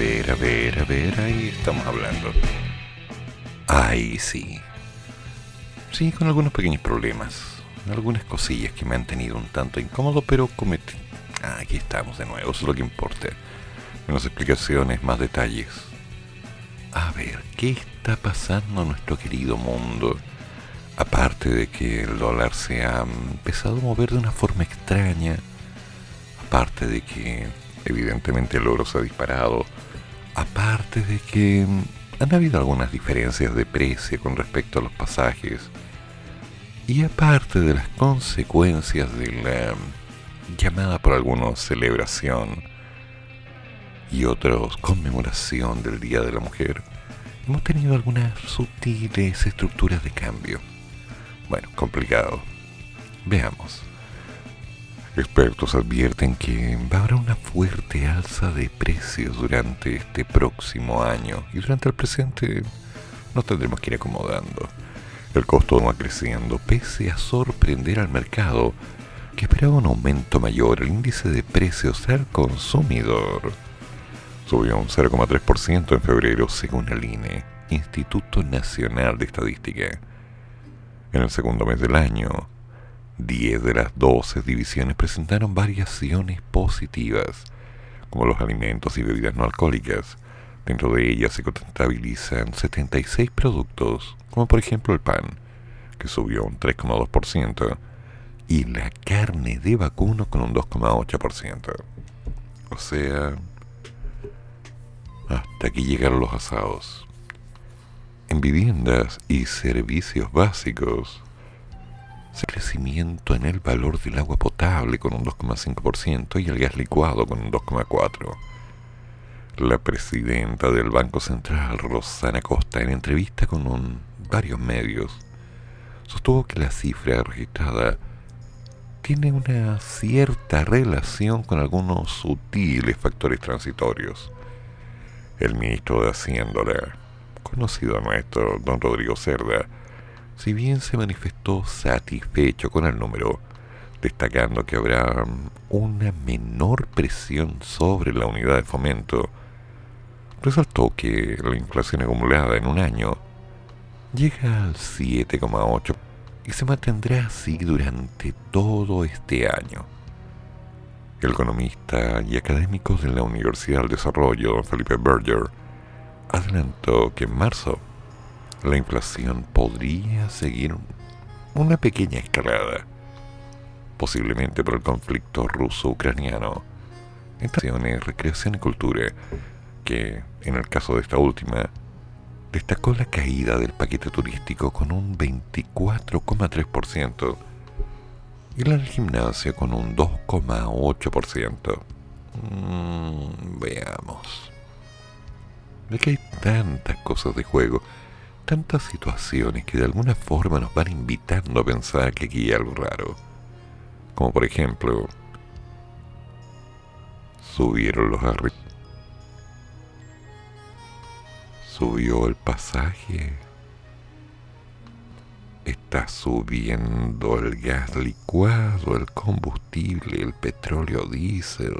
Ver, a ver, a ver, ahí estamos hablando. Ay, sí. Sí, con algunos pequeños problemas. Algunas cosillas que me han tenido un tanto incómodo, pero cometí. Aquí estamos de nuevo, eso es lo que importa. Menos explicaciones, más detalles. A ver, ¿qué está pasando en nuestro querido mundo? Aparte de que el dólar se ha empezado a mover de una forma extraña, aparte de que evidentemente el oro se ha disparado, aparte de que han habido algunas diferencias de precio con respecto a los pasajes, y aparte de las consecuencias de la llamada por algunos celebración y otros conmemoración del Día de la Mujer, hemos tenido algunas sutiles estructuras de cambio. Bueno, complicado. Veamos. Expertos advierten que haber una fuerte alza de precios durante este próximo año y durante el presente nos tendremos que ir acomodando. El costo va creciendo pese a sorprender al mercado que esperaba un aumento mayor. El índice de precios al consumidor subió un 0,3% en febrero según el INE, Instituto Nacional de Estadística. En el segundo mes del año, 10 de las 12 divisiones presentaron variaciones positivas, como los alimentos y bebidas no alcohólicas. Dentro de ellas se contabilizan 76 productos, como por ejemplo el pan, que subió un 3,2%, y la carne de vacuno con un 2,8%. O sea, hasta aquí llegaron los asados. En viviendas y servicios básicos, se crecimiento en el valor del agua potable con un 2,5% y el gas licuado con un 2,4%. La presidenta del Banco Central, Rosana Costa, en entrevista con varios medios, sostuvo que la cifra registrada tiene una cierta relación con algunos sutiles factores transitorios. El ministro de Hacienda, conocido nuestro, don Rodrigo Cerda, si bien se manifestó satisfecho con el número, destacando que habrá una menor presión sobre la unidad de fomento, resaltó que la inflación acumulada en un año llega al 7,8% y se mantendrá así durante todo este año. El economista y académico de la Universidad del Desarrollo, Felipe Berger, adelantó que en marzo la inflación podría seguir una pequeña escalada, posiblemente por el conflicto ruso-ucraniano, en recreación y cultura, que en el caso de esta última destacó la caída del paquete turístico con un 24,3% y la del gimnasio con un 2,8%. Mm, veamos. De que hay tantas cosas de juego, tantas situaciones que de alguna forma nos van invitando a pensar que aquí hay algo raro. Como por ejemplo, subieron los arriba subió el pasaje. Está subiendo el gas licuado, el combustible, el petróleo diésel.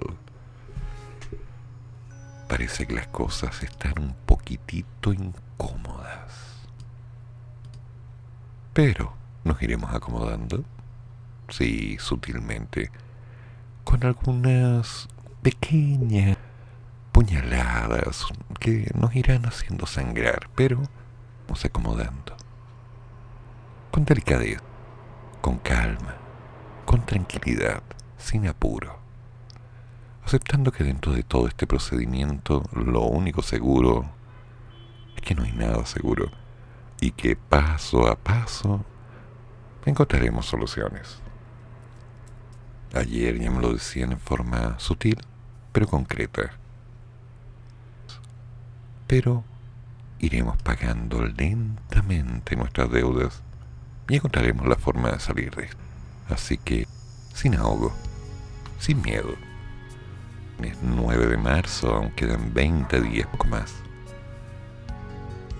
Parece que las cosas están un poquitito incómodas. Pero nos iremos acomodando, sí, sutilmente, con algunas pequeñas puñaladas que nos irán haciendo sangrar, pero vamos acomodando. Con delicadeza, con calma, con tranquilidad, sin apuro. Aceptando que dentro de todo este procedimiento lo único seguro es que no hay nada seguro y que paso a paso encontraremos soluciones. Ayer ya me lo decían en forma sutil, pero concreta. Pero iremos pagando lentamente nuestras deudas y encontraremos la forma de salir de esto. Así que, sin ahogo, sin miedo. Es 9 de marzo, aún quedan 20 días, poco más.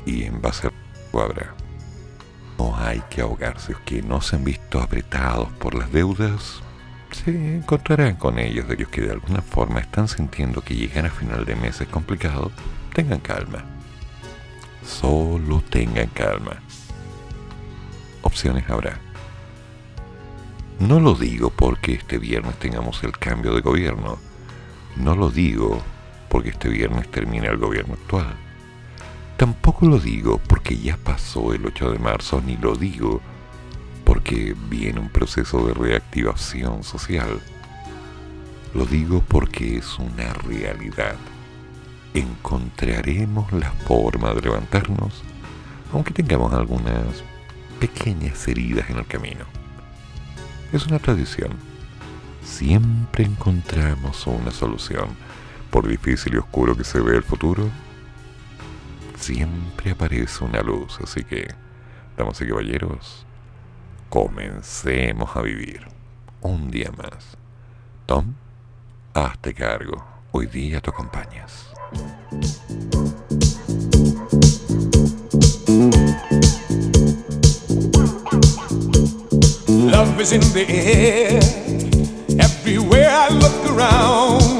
Y en base a habrá. No hay que ahogarse, los que no se han visto apretados por las deudas, se encontrarán con ellos, de ellos que de alguna forma están sintiendo que llegar a final de mes es complicado, tengan calma. Solo tengan calma. Opciones habrá. No lo digo porque este viernes tengamos el cambio de gobierno. No lo digo porque este viernes termine el gobierno actual. Tampoco lo digo porque ya pasó el 8 de marzo, ni lo digo porque viene un proceso de reactivación social. Lo digo porque es una realidad. Encontraremos la forma de levantarnos, aunque tengamos algunas pequeñas heridas en el camino. Es una tradición. Siempre encontramos una solución. Por difícil y oscuro que se vea el futuro, siempre aparece una luz. Así que, damas y caballeros, comencemos a vivir. Un día más. Tom, hazte cargo. Hoy día te acompañas. Love is in the air, everywhere I look around.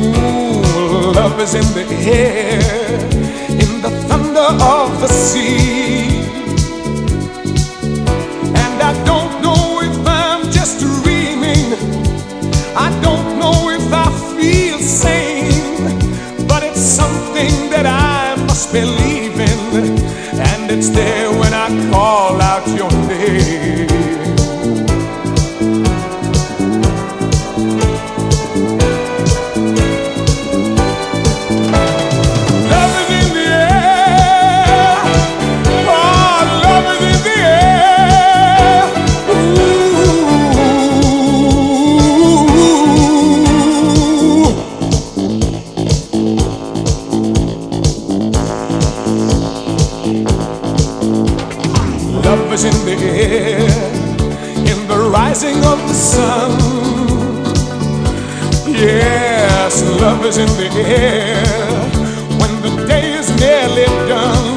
Ooh, love is in the air, in the thunder of the sea. And I don't know if I'm just rising of the sun. Yes, love is in the air when the day is nearly done.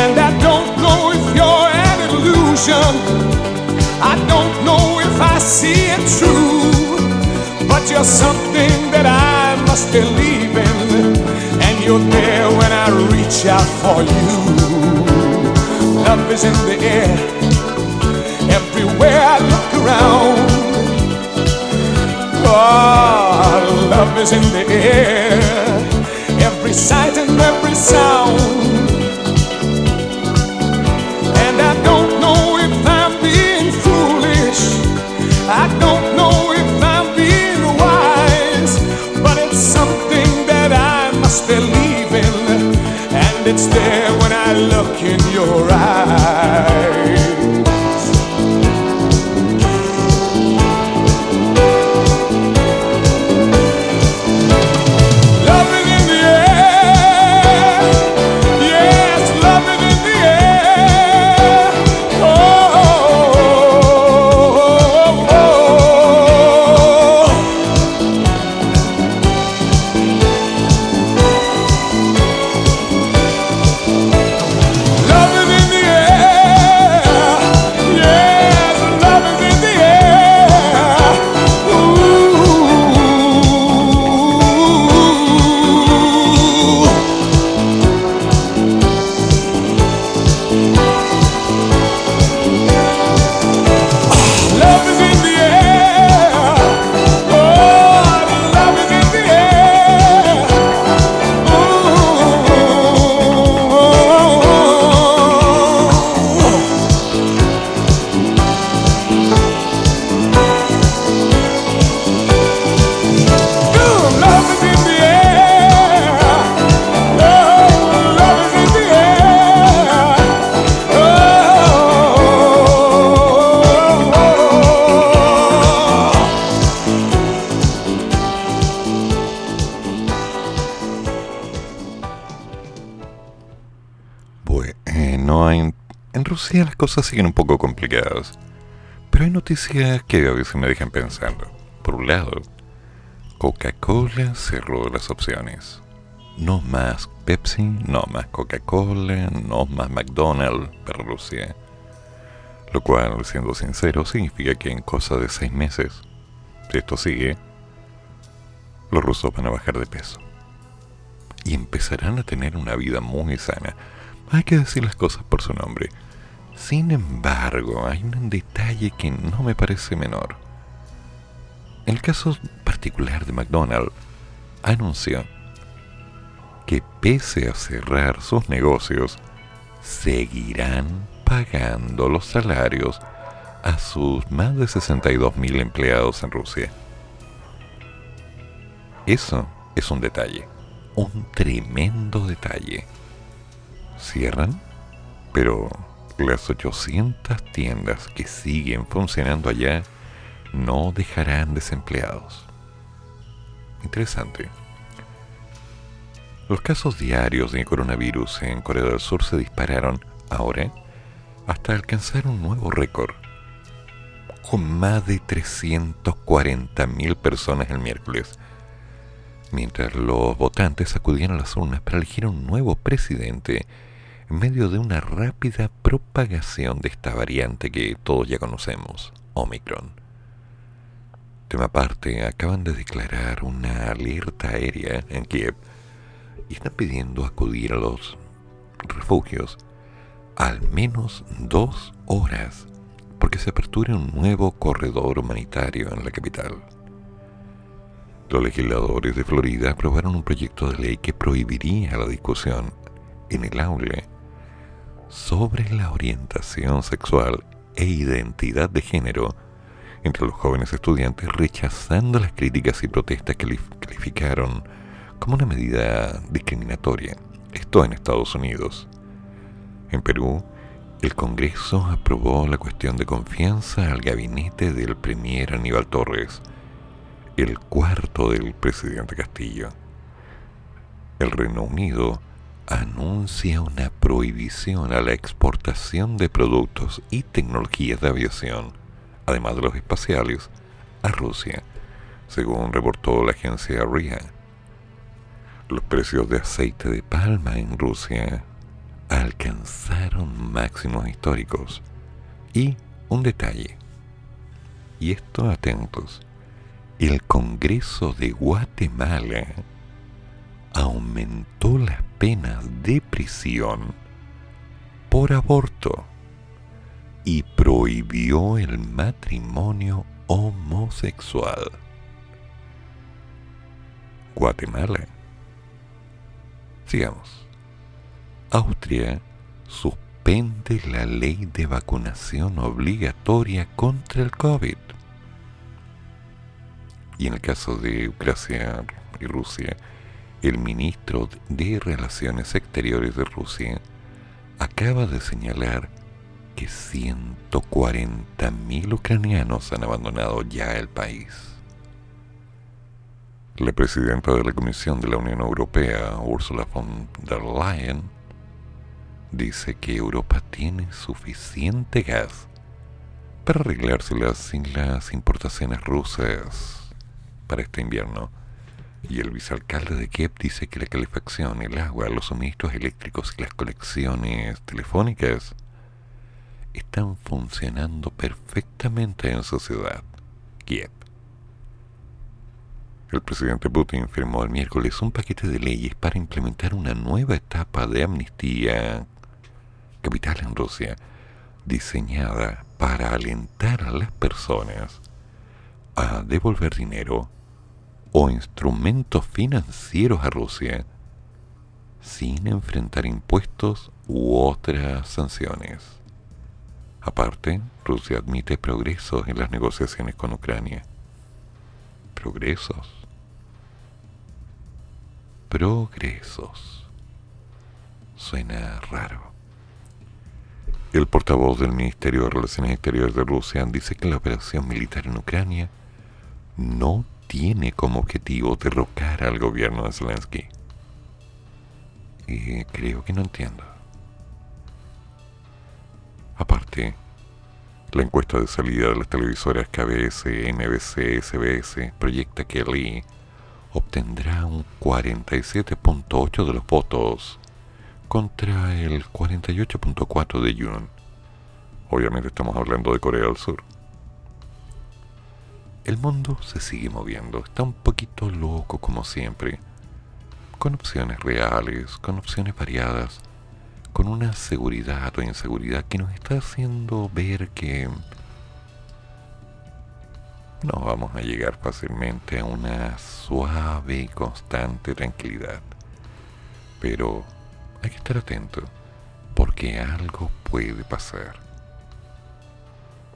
And I don't know if you're an illusion. I don't know if I see it true. But you're something that I must believe in. And you're there when I reach out for you. Love is in the air. Everywhere I look around. Oh, love is in the air. Every sight and every sound. And I don't know if I'm being foolish. I don't know if I'm being wise. But it's something that I must believe in. And it's there when I look in your eyes. Las cosas siguen un poco complicadas. Pero hay noticias que a veces me dejan pensando. Por un lado, Coca-Cola cerró las opciones. No más Pepsi, no más Coca-Cola, no más McDonald's para Rusia. Lo cual, siendo sincero, significa que en cosa de seis meses, si esto sigue, los rusos van a bajar de peso. Y empezarán a tener una vida muy sana. Hay que decir las cosas por su nombre. Sin embargo, hay un detalle que no me parece menor. En el caso particular de McDonald's, anunció que pese a cerrar sus negocios, seguirán pagando los salarios a sus más de 62.000 empleados en Rusia. Eso es un detalle, un tremendo detalle. Cierran, pero las 800 tiendas que siguen funcionando allá no dejarán desempleados. Interesante. Los casos diarios de coronavirus en Corea del Sur se dispararon ahora hasta alcanzar un nuevo récord, con más de 340.000 personas el miércoles, mientras los votantes acudían a las urnas para elegir un nuevo presidente en medio de una rápida propagación de esta variante que todos ya conocemos, Omicron. Tema aparte, acaban de declarar una alerta aérea en Kiev y están pidiendo acudir a los refugios al menos dos horas porque se apertura un nuevo corredor humanitario en la capital. Los legisladores de Florida aprobaron un proyecto de ley que prohibiría la discusión en el aula sobre la orientación sexual e identidad de género entre los jóvenes estudiantes rechazando las críticas y protestas que calificaron como una medida discriminatoria. Esto en Estados Unidos. En Perú, el Congreso aprobó la cuestión de confianza al gabinete del Premier Aníbal Torres, el cuarto del presidente Castillo. El Reino Unido anuncia una prohibición a la exportación de productos y tecnologías de aviación, además de los espaciales, a Rusia, según reportó la agencia RIA. Los precios de aceite de palma en Rusia alcanzaron máximos históricos. Y un detalle, y esto atentos, el Congreso de Guatemala aumentó las penas de prisión por aborto y prohibió el matrimonio homosexual. Guatemala. Sigamos. Austria suspende la ley de vacunación obligatoria contra el COVID. Y en el caso de Ucrania y Rusia, el ministro de Relaciones Exteriores de Rusia acaba de señalar que 140.000 ucranianos han abandonado ya el país. La presidenta de la Comisión de la Unión Europea, Ursula von der Leyen, dice que Europa tiene suficiente gas para arreglárselas sin las importaciones rusas para este invierno. Y el vicealcalde de Kiev dice que la calefacción, el agua, los suministros eléctricos y las conexiones telefónicas están funcionando perfectamente en su ciudad, Kiev. El presidente Putin firmó el miércoles un paquete de leyes para implementar una nueva etapa de amnistía capital en Rusia, diseñada para alentar a las personas a devolver dinero o instrumentos financieros a Rusia sin enfrentar impuestos u otras sanciones. Aparte, Rusia admite progresos en las negociaciones con Ucrania. Progresos. Progresos. Suena raro. El portavoz del Ministerio de Relaciones Exteriores de Rusia dice que la operación militar en Ucrania no tiene como objetivo derrocar al gobierno de Zelensky. Creo que no entiendo. Aparte, la encuesta de salida de las televisoras KBS, NBC, SBS proyecta que Lee obtendrá un 47.8 de los votos contra el 48.4 de Yoon. Obviamente estamos hablando de Corea del Sur. El mundo se sigue moviendo, está un poquito loco como siempre, con opciones reales, con opciones variadas, con una seguridad o inseguridad que nos está haciendo ver que no vamos a llegar fácilmente a una suave y constante tranquilidad. Pero hay que estar atento, porque algo puede pasar.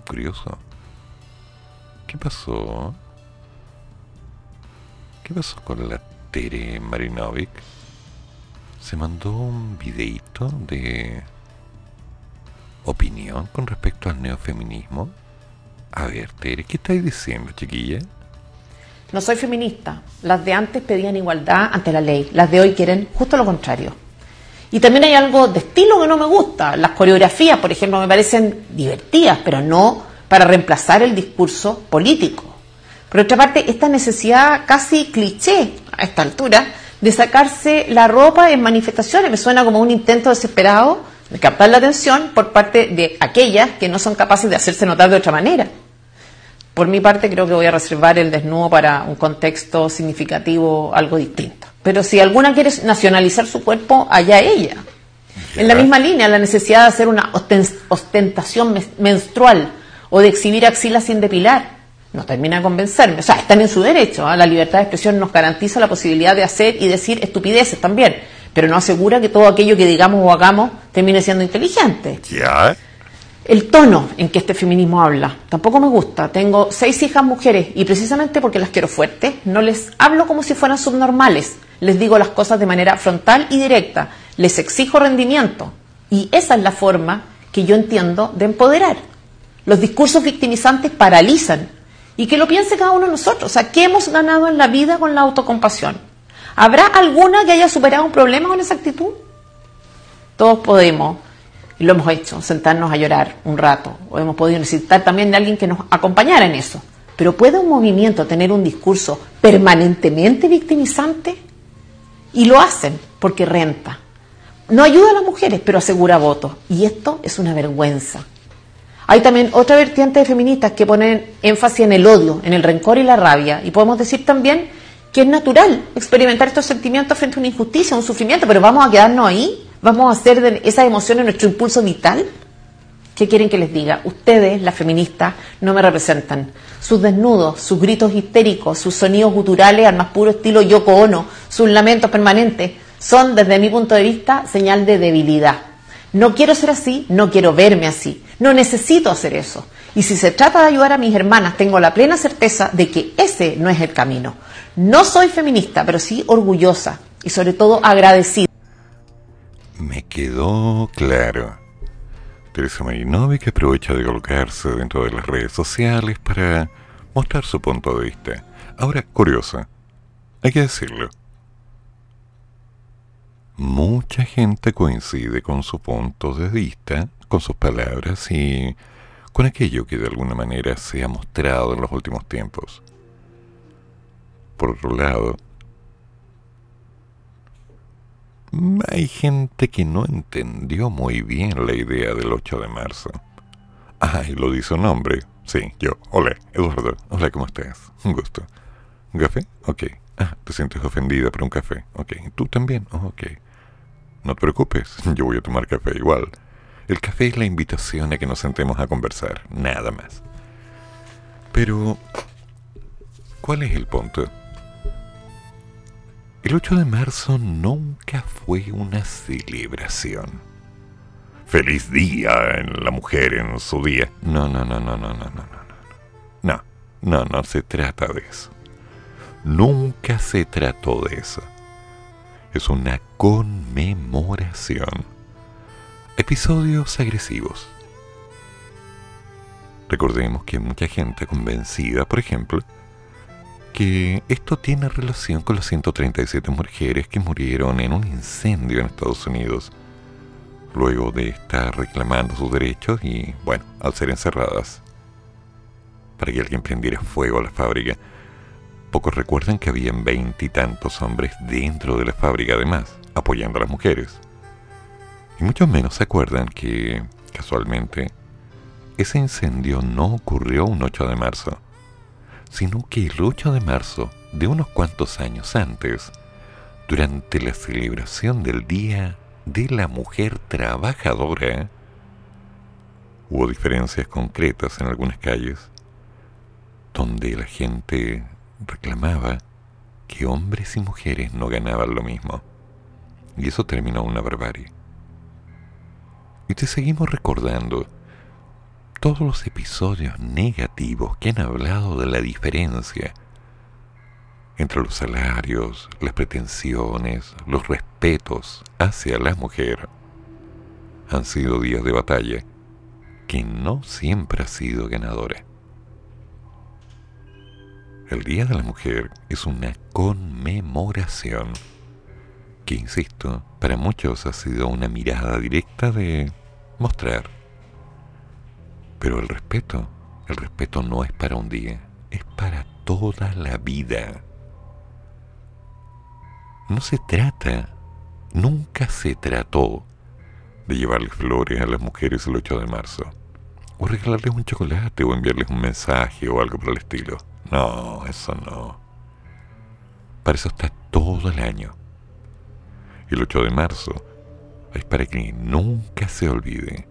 Curioso. ¿Qué pasó? ¿Qué pasó con la Tere Marinovic? Se mandó un videito de opinión con respecto al neofeminismo. A ver, Tere, ¿qué estáis diciendo, chiquilla? No soy feminista. Las de antes pedían igualdad ante la ley. Las de hoy quieren justo lo contrario. Y también hay algo de estilo que no me gusta. Las coreografías, por ejemplo, me parecen divertidas, pero no para reemplazar el discurso político. Por otra parte, esta necesidad casi cliché a esta altura de sacarse la ropa en manifestaciones me suena como un intento desesperado de captar la atención por parte de aquellas que no son capaces de hacerse notar de otra manera. Por mi parte, creo que voy a reservar el desnudo para un contexto significativo algo distinto. Pero si alguna quiere nacionalizar su cuerpo, allá ella. En la misma línea, la necesidad de hacer una ostentación menstrual o de exhibir axilas sin depilar. No termina de convencerme. O sea, están en su derecho. ¿ah? La libertad de expresión nos garantiza la posibilidad de hacer y decir estupideces también. Pero no asegura que todo aquello que digamos o hagamos termine siendo inteligente. El tono en que este feminismo habla tampoco me gusta. Tengo seis hijas mujeres y precisamente porque las quiero fuertes, no les hablo como si fueran subnormales. Les digo las cosas de manera frontal y directa. Les exijo rendimiento. Y esa es la forma que yo entiendo de empoderar. Los discursos victimizantes paralizan. Y que lo piense cada uno de nosotros. O sea, ¿qué hemos ganado en la vida con la autocompasión? ¿Habrá alguna que haya superado un problema con esa actitud? Todos podemos y lo hemos hecho, sentarnos a llorar un rato, o hemos podido necesitar también de alguien que nos acompañara en eso. Pero ¿puede un movimiento tener un discurso permanentemente victimizante? Y lo hacen porque renta. No ayuda a las mujeres, pero asegura votos. Y esto es una vergüenza. Hay también otra vertiente de feministas que ponen énfasis en el odio, en el rencor y la rabia. Y podemos decir también que es natural experimentar estos sentimientos frente a una injusticia, un sufrimiento, pero vamos a quedarnos ahí ¿Vamos a hacer de esas emociones nuestro impulso vital? ¿Qué quieren que les diga? Ustedes, las feministas, no me representan. Sus desnudos, sus gritos histéricos, sus sonidos guturales al más puro estilo Yoko Ono, sus lamentos permanentes, son, desde mi punto de vista, señal de debilidad. No quiero ser así, no quiero verme así, no necesito hacer eso. Y si se trata de ayudar a mis hermanas, tengo la plena certeza de que ese no es el camino. No soy feminista, pero sí orgullosa y sobre todo agradecida. Me quedó claro. Teresa Marinovic aprovecha de colocarse dentro de las redes sociales para mostrar su punto de vista. Ahora, curiosa, hay que decirlo. Mucha gente coincide con su punto de vista, con sus palabras y con aquello que de alguna manera se ha mostrado en los últimos tiempos. Por otro lado, hay gente que no entendió muy bien la idea del 8 de marzo. Ay, lo dice un hombre. Sí, yo. Hola, Eduardo. Hola, ¿cómo estás? Un gusto. ¿Un café? Ok. Ah, te sientes ofendida por un café. Ok. ¿Tú también? Oh, ok. No te preocupes, yo voy a tomar café igual. El café es la invitación a que nos sentemos a conversar, nada más. Pero, ¿cuál es el punto? El 8 de marzo nunca fue una celebración. Feliz día en la mujer en su día. No, no, no, no, no, no, no, no. No, no, no se trata de eso. Nunca se trató de eso. Es una conmemoración. Episodios agresivos. Recordemos que mucha gente convencida, por ejemplo, que esto tiene relación con las 137 mujeres que murieron en un incendio en Estados Unidos. luego de estar reclamando sus derechos y, bueno, al ser encerradas para que alguien prendiera fuego a la fábrica. Pocos recuerdan que habían veintitantos hombres dentro de la fábrica además, apoyando a las mujeres. Y muchos menos se acuerdan que, casualmente, ese incendio no ocurrió un 8 de marzo, sino que el 8 de marzo de unos cuantos años antes, durante la celebración del Día de la Mujer Trabajadora, hubo diferencias concretas en algunas calles donde la gente reclamaba que hombres y mujeres no ganaban lo mismo. Y eso terminó una barbarie. Y te seguimos recordando todos los episodios negativos que han hablado de la diferencia entre los salarios, las pretensiones, los respetos hacia la mujer. Han sido días de batalla que no siempre ha sido ganadora. El Día de la Mujer es una conmemoración que, insisto, para muchos ha sido una mirada directa de mostrar. Pero el respeto, el respeto no es para un día, es para toda la vida. No se trata, nunca se trató de llevarle flores a las mujeres el 8 de marzo, o regalarles un chocolate, o enviarles un mensaje, o algo por el estilo. No, eso no. Para eso está todo el año. El 8 de marzo es para que nunca se olvide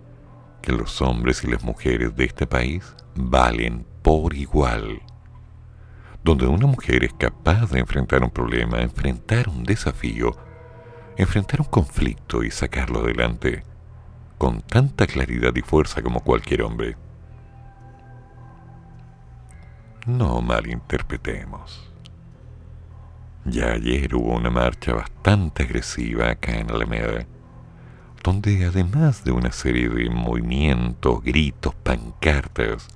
que los hombres y las mujeres de este país valen por igual. Donde una mujer es capaz de enfrentar un problema, enfrentar un desafío, enfrentar un conflicto y sacarlo adelante con tanta claridad y fuerza como cualquier hombre. No malinterpretemos. Ya ayer hubo una marcha bastante agresiva acá en Alameda, donde además de una serie de movimientos, gritos, pancartas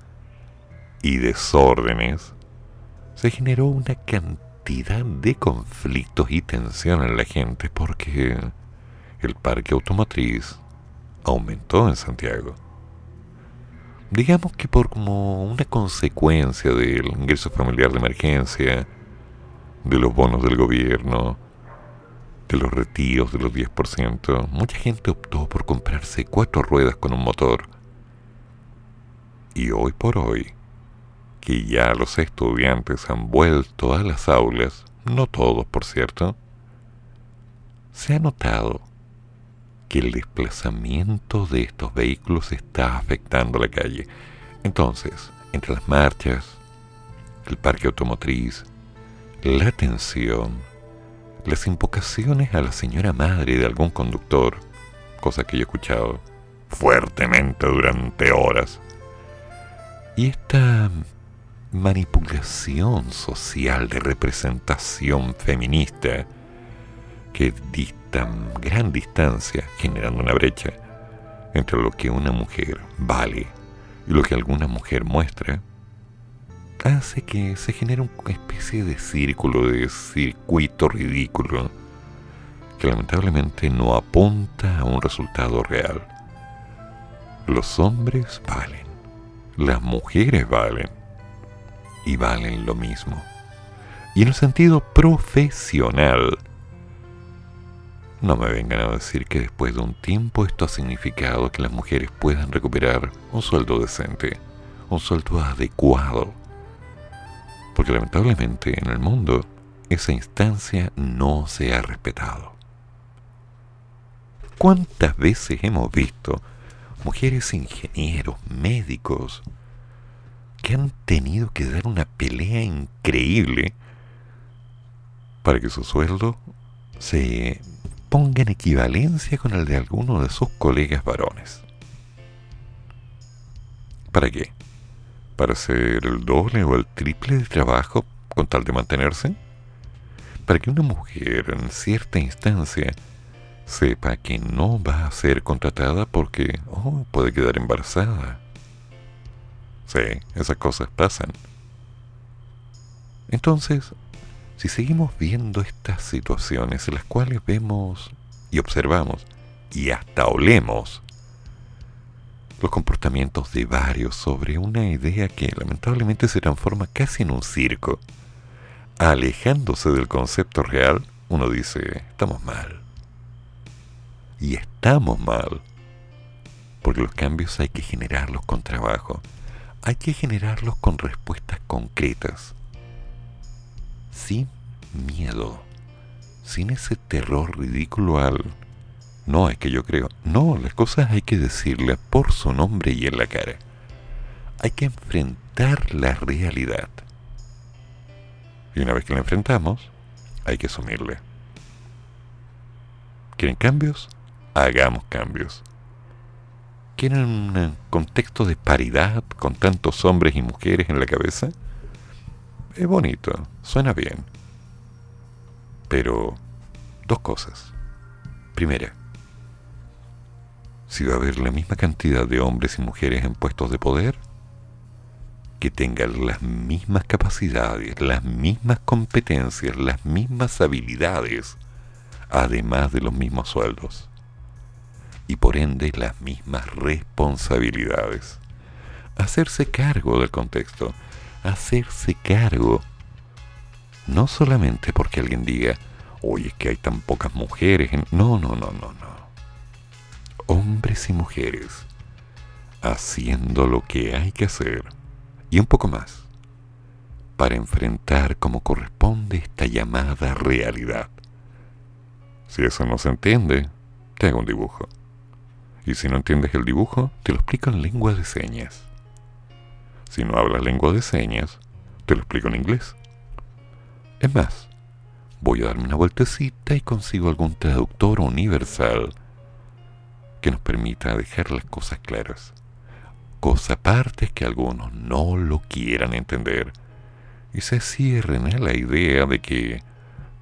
y desórdenes, se generó una cantidad de conflictos y tensión en la gente porque el parque automotriz aumentó en Santiago digamos que por como una consecuencia del ingreso familiar de emergencia, de los bonos del gobierno, de los retiros de los 10%, mucha gente optó por comprarse cuatro ruedas con un motor. Y hoy por hoy, que ya los estudiantes han vuelto a las aulas, no todos por cierto, se ha notado que el desplazamiento de estos vehículos está afectando la calle. Entonces, entre las marchas, el parque automotriz, la tensión, las invocaciones a la señora madre de algún conductor, cosa que yo he escuchado fuertemente durante horas, y esta manipulación social de representación feminista que gran distancia, generando una brecha entre lo que una mujer vale y lo que alguna mujer muestra, hace que se genere una especie de círculo, de circuito ridículo, que lamentablemente no apunta a un resultado real. Los hombres valen, las mujeres valen, y valen lo mismo. Y en el sentido profesional, no me vengan a decir que después de un tiempo esto ha significado que las mujeres puedan recuperar un sueldo decente, un sueldo adecuado. Porque lamentablemente en el mundo esa instancia no se ha respetado. ¿Cuántas veces hemos visto mujeres ingenieros, médicos, que han tenido que dar una pelea increíble para que su sueldo se ponga en equivalencia con el de alguno de sus colegas varones. ¿Para qué? ¿Para hacer el doble o el triple de trabajo con tal de mantenerse? ¿Para que una mujer en cierta instancia sepa que no va a ser contratada porque oh, puede quedar embarazada? Sí, esas cosas pasan. Entonces, si seguimos viendo estas situaciones en las cuales vemos y observamos y hasta olemos los comportamientos de varios sobre una idea que lamentablemente se transforma casi en un circo. Alejándose del concepto real, uno dice, estamos mal. Y estamos mal. Porque los cambios hay que generarlos con trabajo. Hay que generarlos con respuestas concretas. Sin miedo. Sin ese terror ridículo al no, es que yo creo. No, las cosas hay que decirlas por su nombre y en la cara. Hay que enfrentar la realidad. Y una vez que la enfrentamos, hay que asumirla. ¿Quieren cambios? Hagamos cambios. ¿Quieren un contexto de paridad con tantos hombres y mujeres en la cabeza? Es bonito, suena bien. Pero, dos cosas. Primera, si va a haber la misma cantidad de hombres y mujeres en puestos de poder, que tengan las mismas capacidades, las mismas competencias, las mismas habilidades, además de los mismos sueldos, y por ende las mismas responsabilidades. Hacerse cargo del contexto, hacerse cargo, no solamente porque alguien diga, oye, es que hay tan pocas mujeres, no, no, no, no, no hombres y mujeres haciendo lo que hay que hacer y un poco más para enfrentar como corresponde esta llamada realidad. Si eso no se entiende, te hago un dibujo. Y si no entiendes el dibujo, te lo explico en lengua de señas. Si no hablas lengua de señas, te lo explico en inglés. Es más, voy a darme una vueltecita y consigo algún traductor universal que nos permita dejar las cosas claras. Cosa aparte es que algunos no lo quieran entender y se cierren a la idea de que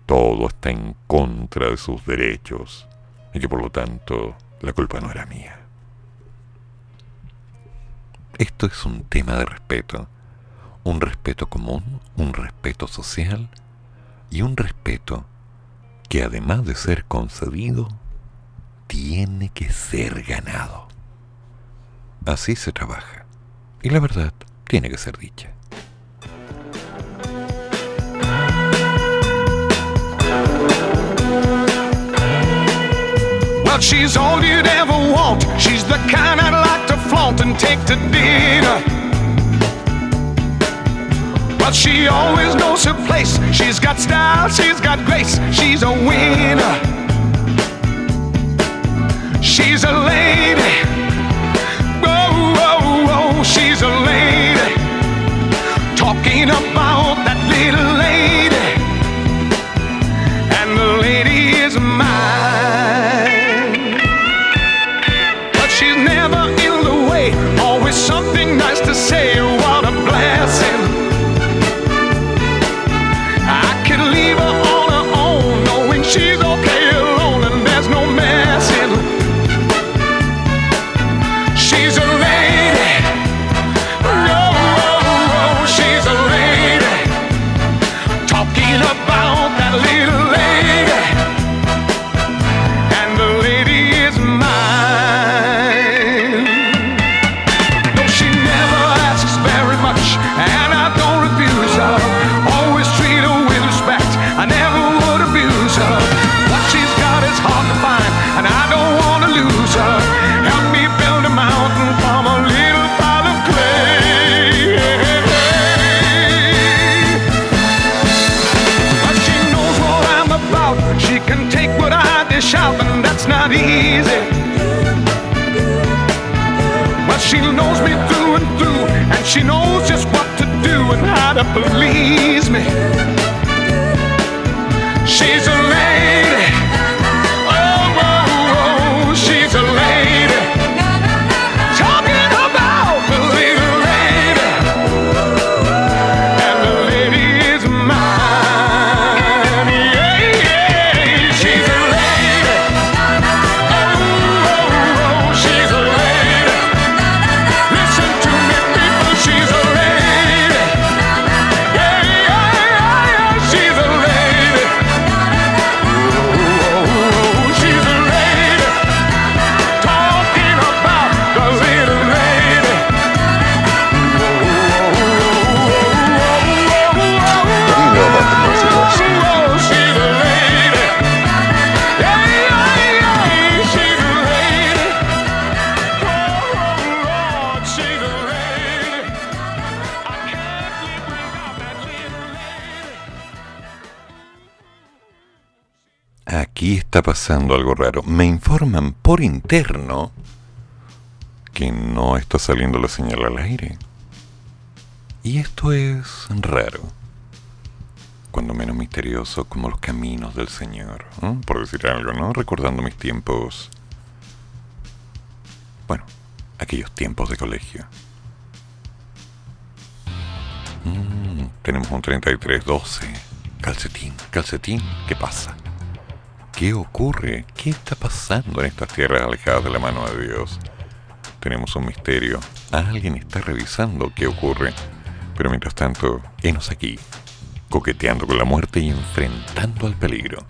todo está en contra de sus derechos y que por lo tanto la culpa no era mía. Esto es un tema de respeto, un respeto común, un respeto social y un respeto que además de ser concedido, tiene que ser ganado. Así se trabaja. Y la verdad tiene que ser dicha. Well, she's all you'd ever want. She's the kind I'd like and take to dinner. But she always knows her place. She's got style, she's got grace. She's a winner. She's a lady. Whoa, whoa, whoa, she's a lady. Talking about to please me. Pasando algo raro. Me informan por interno que no está saliendo la señal al aire. Y esto es raro. Cuando menos misterioso como los caminos del Señor. Por decir algo, ¿no? Recordando mis tiempos... Bueno, aquellos tiempos de colegio. Mm, tenemos un 3312. Calcetín, calcetín, ¿qué pasa? ¿Qué ocurre? ¿Qué está pasando en estas tierras alejadas de la mano de Dios? Tenemos un misterio. Alguien está revisando qué ocurre. Pero mientras tanto, enos aquí, coqueteando con la muerte y enfrentando al peligro.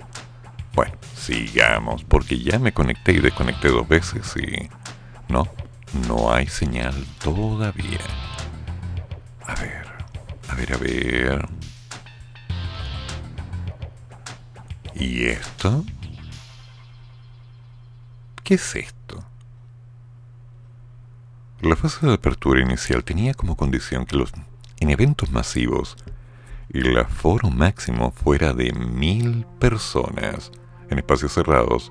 Bueno, sigamos, porque ya me conecté y desconecté dos veces y... No, no hay señal todavía. A ver, a ver, a ver. ¿Y esto? ¿Qué es esto? La fase de apertura inicial tenía como condición que los en eventos masivos el aforo máximo fuera de mil personas en espacios cerrados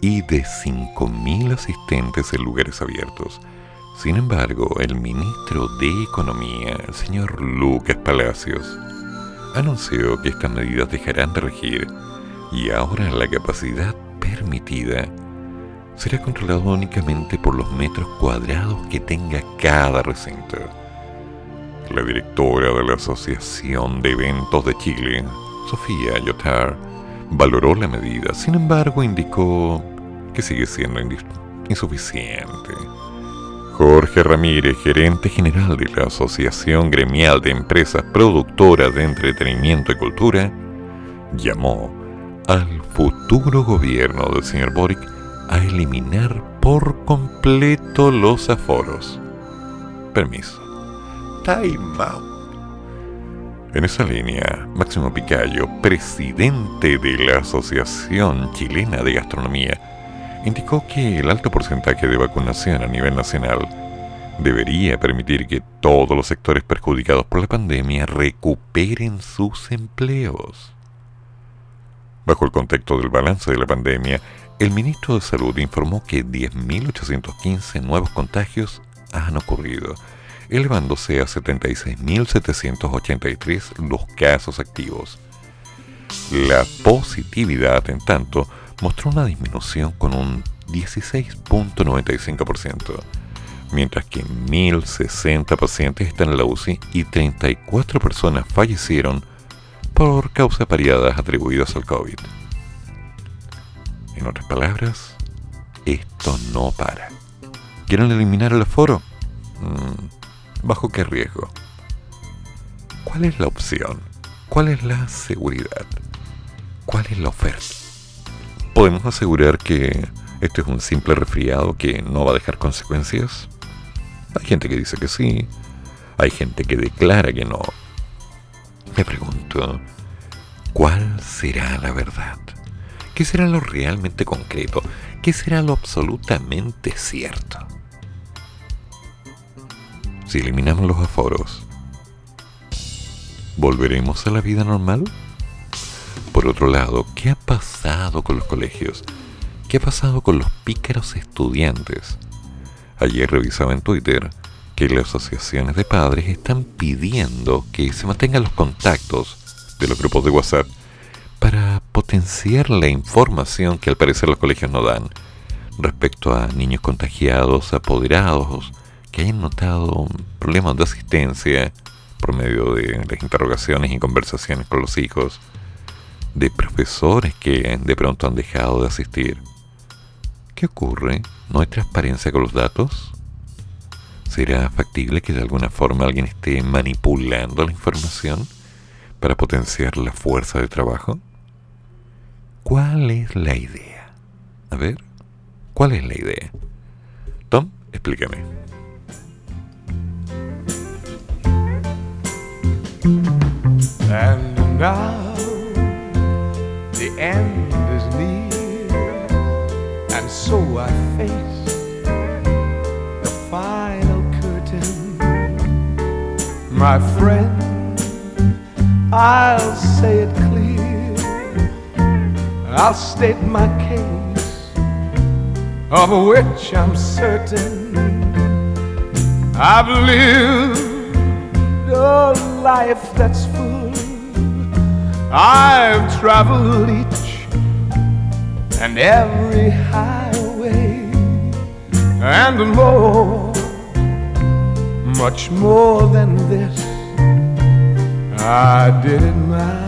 y de cinco mil asistentes en lugares abiertos. Sin embargo, el ministro de Economía, el señor Lucas Palacios, anunció que estas medidas dejarán de regir y ahora la capacidad permitida será controlada únicamente por los metros cuadrados que tenga cada recinto. La directora de la Asociación de Eventos de Chile, Sofía Yotar, valoró la medida, sin embargo indicó que sigue siendo insuficiente. Jorge Ramírez, gerente general de la Asociación Gremial de Empresas Productoras de Entretenimiento y Cultura, llamó al futuro gobierno del señor Boric a eliminar por completo los aforos. Permiso. Time out. En esa línea, Máximo Picayo, presidente de la Asociación Chilena de Gastronomía, indicó que el alto porcentaje de vacunación a nivel nacional debería permitir que todos los sectores perjudicados por la pandemia recuperen sus empleos. Bajo el contexto del balance de la pandemia, el ministro de Salud informó que 10.815 nuevos contagios han ocurrido, elevándose a 76.783 los casos activos. La positividad, en tanto, mostró una disminución con un 16.95%, mientras que 1.060 pacientes están en la UCI y 34 personas fallecieron por causas variadas atribuidas al COVID. En otras palabras, esto no para. ¿Quieren eliminar el aforo? Mm, ¿Bajo qué riesgo? ¿Cuál es la opción? ¿Cuál es la seguridad? ¿Cuál es la oferta? ¿Podemos asegurar que esto es un simple resfriado que no va a dejar consecuencias? Hay gente que dice que sí, hay gente que declara que no, me pregunto, ¿cuál será la verdad? ¿Qué será lo realmente concreto? ¿Qué será lo absolutamente cierto? Si eliminamos los aforos, ¿volveremos a la vida normal? Por otro lado, ¿qué ha pasado con los colegios? ¿Qué ha pasado con los pícaros estudiantes? Ayer revisaba en Twitter que las asociaciones de padres están pidiendo que se mantengan los contactos de los grupos de WhatsApp para potenciar la información que al parecer los colegios no dan respecto a niños contagiados, apoderados, que hayan notado problemas de asistencia por medio de las interrogaciones y conversaciones con los hijos, de profesores que de pronto han dejado de asistir. ¿Qué ocurre? ¿No hay transparencia con los datos? ¿Será factible que de alguna forma alguien esté manipulando la información para potenciar la fuerza de trabajo? ¿Cuál es la idea? A ver, ¿cuál es la idea? Tom, explícame. And now the end is near, and so I face the final curtain. My friend, I'll say it clear. I'll state my case, of which I'm certain. I've lived a life that's full. I've traveled each and every highway and more, much more than this. I did it my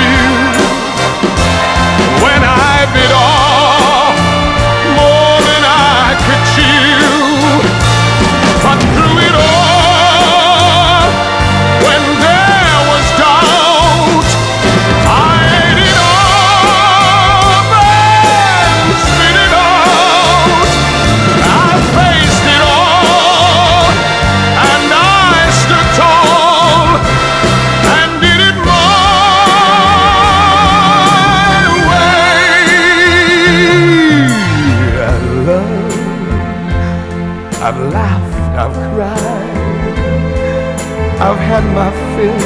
I've had my fill,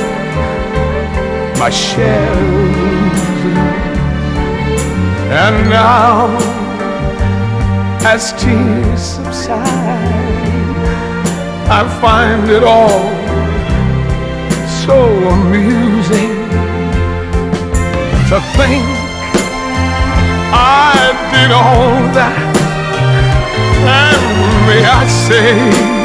my share. And now as tears subside, I find it all so amusing to think I did all that, and may I say,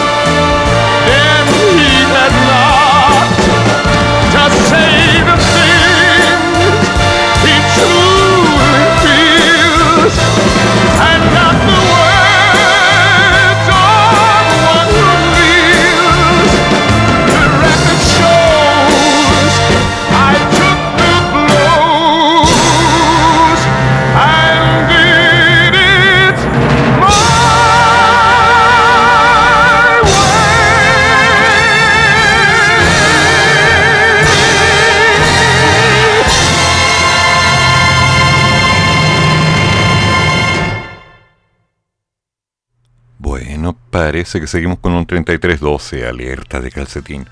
parece que seguimos con un 3312, alerta de calcetín.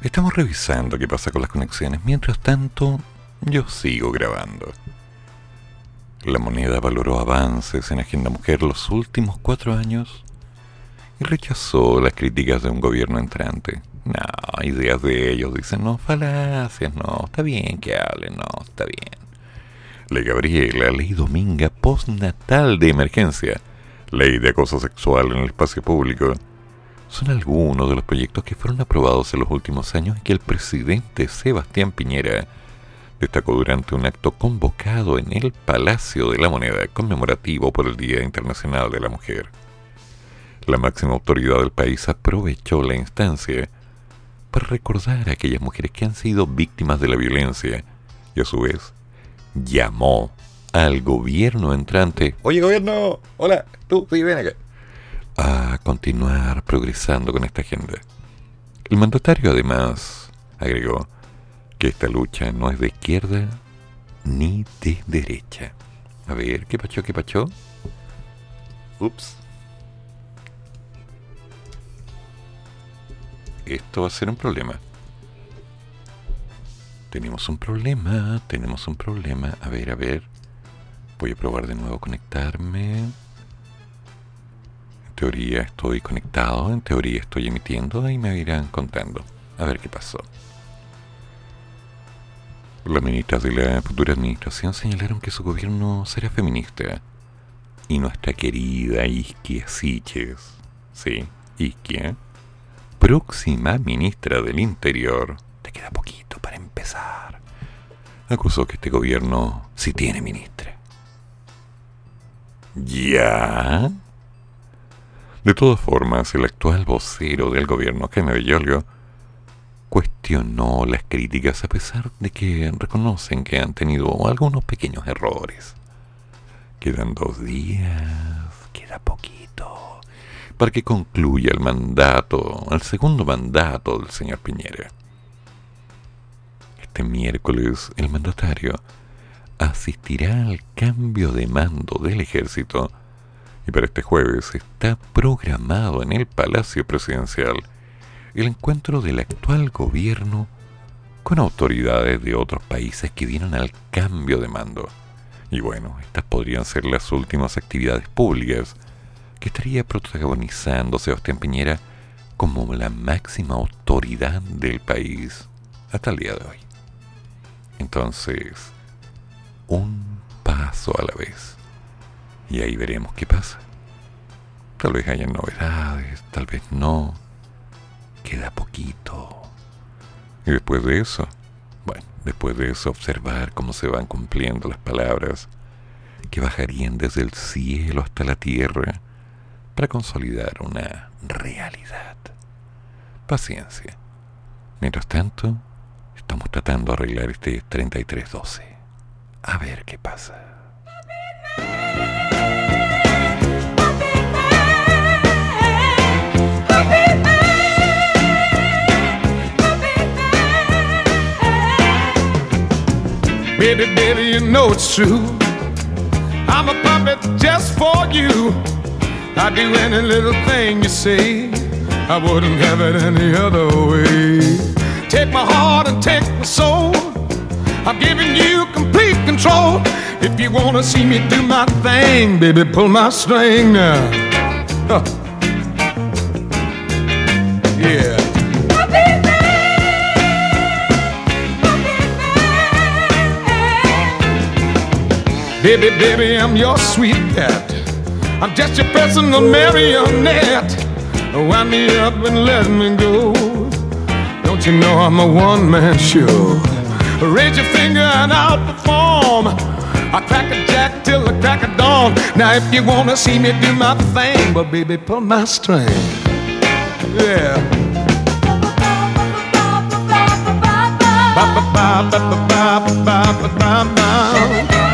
Estamos revisando qué pasa con las conexiones. Mientras tanto, yo sigo grabando. La moneda valoró avances en Agenda Mujer los últimos cuatro años y rechazó las críticas de un gobierno entrante. No, ideas de ellos dicen, no, falacias, no, está bien que hablen, no, está bien. Ley Gabriela, Ley Dominga, postnatal de emergencia, Ley de acoso sexual en el espacio público, son algunos de los proyectos que fueron aprobados en los últimos años y que el presidente Sebastián Piñera destacó durante un acto convocado en el Palacio de la Moneda conmemorativo por el Día Internacional de la Mujer. La máxima autoridad del país aprovechó la instancia para recordar a aquellas mujeres que han sido víctimas de la violencia y a su vez llamó al gobierno entrante. Oye, gobierno, hola, tú, sí, ven acá. A continuar progresando con esta agenda. El mandatario además agregó que esta lucha no es de izquierda ni de derecha. A ver, ¿qué pachó, qué pachó? Ups. Esto va a ser un problema. Tenemos un problema, tenemos un problema. A ver, a ver. Voy a probar de nuevo conectarme. En teoría estoy conectado, en teoría estoy emitiendo y me irán contando. A ver qué pasó. Las ministras de la futura administración señalaron que su gobierno será feminista. Y nuestra querida Isquia Siches, sí, Isquia, próxima ministra del Interior, te queda poquito para empezar, acusó que este gobierno sí tiene ministra. ¿Ya? De todas formas, el actual vocero del gobierno, Jaime Bellolio, cuestionó las críticas a pesar de que reconocen que han tenido algunos pequeños errores. Quedan dos días, queda poquito, para que concluya el mandato, el segundo mandato del señor Piñera. Este miércoles el mandatario asistirá al cambio de mando del ejército y para este jueves está programado en el Palacio Presidencial el encuentro del actual gobierno con autoridades de otros países que vienen al cambio de mando. Y bueno, estas podrían ser las últimas actividades públicas que estaría protagonizando Sebastián Piñera como la máxima autoridad del país hasta el día de hoy. Entonces, un paso a la vez. Y ahí veremos qué pasa. Tal vez haya novedades, tal vez no. Queda poquito. Y después de eso, bueno, después de eso observar cómo se van cumpliendo las palabras que bajarían desde el cielo hasta la tierra para consolidar una realidad. Paciencia. Mientras tanto, estamos tratando de arreglar este 3312. A ver qué pasa. Baby, baby, you know it's true. I'm a puppet just for you. I'd do any little thing you say. I wouldn't have it any other way. Take my heart and take my soul. I'm giving you complete control. If you wanna see me do my thing, baby, pull my string now. Huh. Yeah. Baby, baby, I'm your sweet pet. I'm just your personal marionette. Wind me up and let me go. Don't you know I'm a one man show? Raise your finger and I'll perform. I crack a jack till the crack of dawn. Now, if you wanna see me do my thing, but baby, pull my string. Yeah. Ba ba ba ba ba ba ba ba ba ba.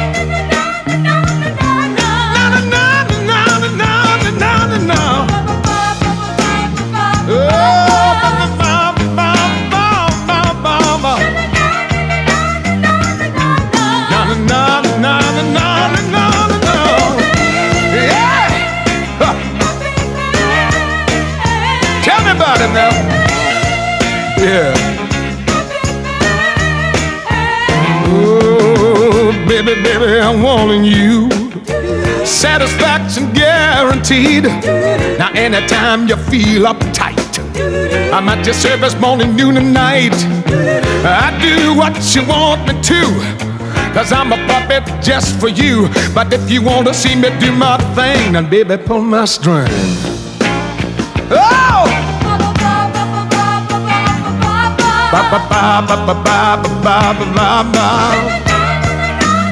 Guaranteed. Now, anytime you feel uptight, I'm at your service morning, noon, and night. I do what you want me to. Cause I'm a puppet just for you. But if you wanna see me do my thing, then baby, pull my string. Oh! Ba ba ba ba ba ba ba ba ba ba ba.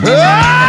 Oh!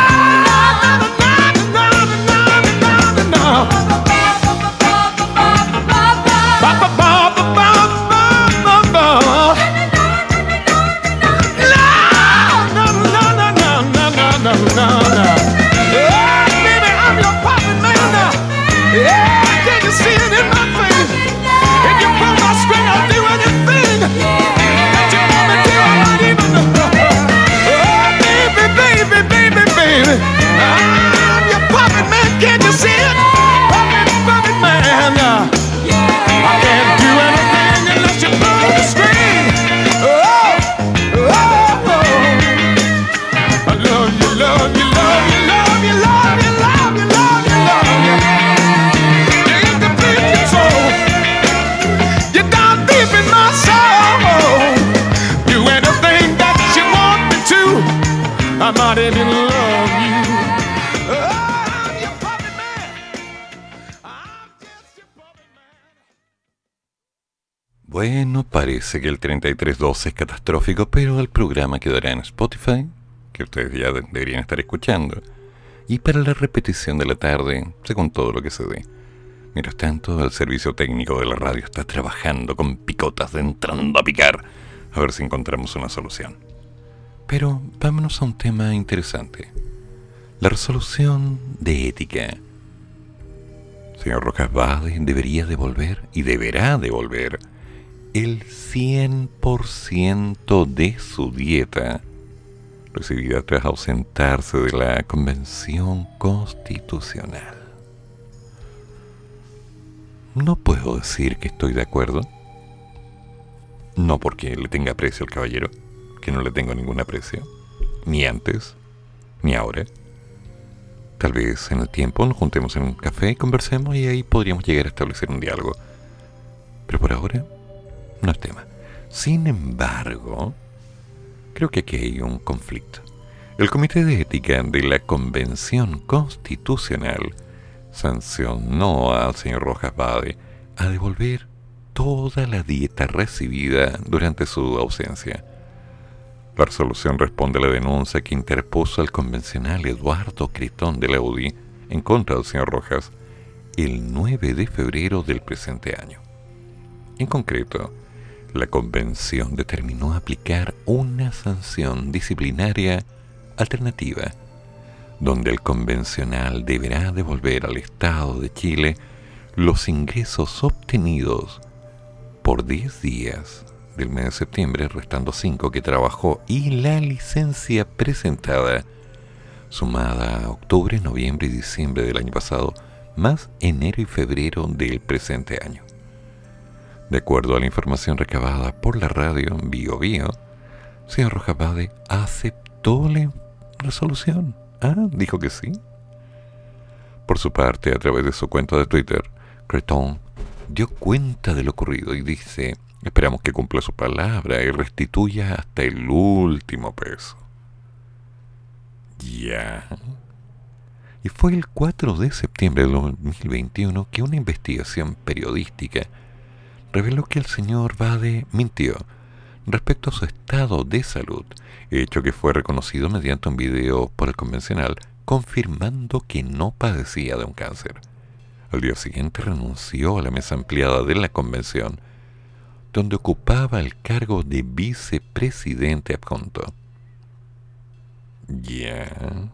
Parece que el 3312 es catastrófico, pero el programa quedará en Spotify, que ustedes ya deberían estar escuchando. Y para la repetición de la tarde, según todo lo que se dé. Mientras tanto, el servicio técnico de la radio está trabajando con picotas de entrando a picar, a ver si encontramos una solución. Pero vámonos a un tema interesante. La resolución de ética. Señor Rojas Bade debería devolver y deberá devolver el 100% de su dieta recibida tras ausentarse de la Convención Constitucional. No puedo decir que estoy de acuerdo. No porque le tenga aprecio al caballero, que no le tengo ningún aprecio, ni antes, ni ahora. Tal vez en el tiempo nos juntemos en un café y conversemos y ahí podríamos llegar a establecer un diálogo. Pero por ahora no es tema. Sin embargo, creo que aquí hay un conflicto. El Comité de Ética de la Convención Constitucional sancionó al señor Rojas Bade a devolver toda la dieta recibida durante su ausencia. La resolución responde a la denuncia que interpuso el convencional Eduardo Cretón de la UDI en contra del señor Rojas el 9 de febrero del presente año. En concreto, la convención determinó aplicar una sanción disciplinaria alternativa, donde el convencional deberá devolver al Estado de Chile los ingresos obtenidos por 10 días del mes de septiembre, restando 5 que trabajó, y la licencia presentada, sumada a octubre, noviembre y diciembre del año pasado, más enero y febrero del presente año. De acuerdo a la información recabada por la radio Bio Bio, señor Rojapade aceptó la resolución. Ah, dijo que sí. Por su parte, a través de su cuenta de Twitter, Creton dio cuenta de lo ocurrido y dice, esperamos que cumpla su palabra y restituya hasta el último peso. Ya. Y fue el 4 de septiembre de 2021 que una investigación periodística reveló que el señor Bade mintió respecto a su estado de salud, hecho que fue reconocido mediante un video por el convencional confirmando que no padecía de un cáncer. Al día siguiente renunció a la mesa ampliada de la convención, donde ocupaba el cargo de vicepresidente adjunto. Ya.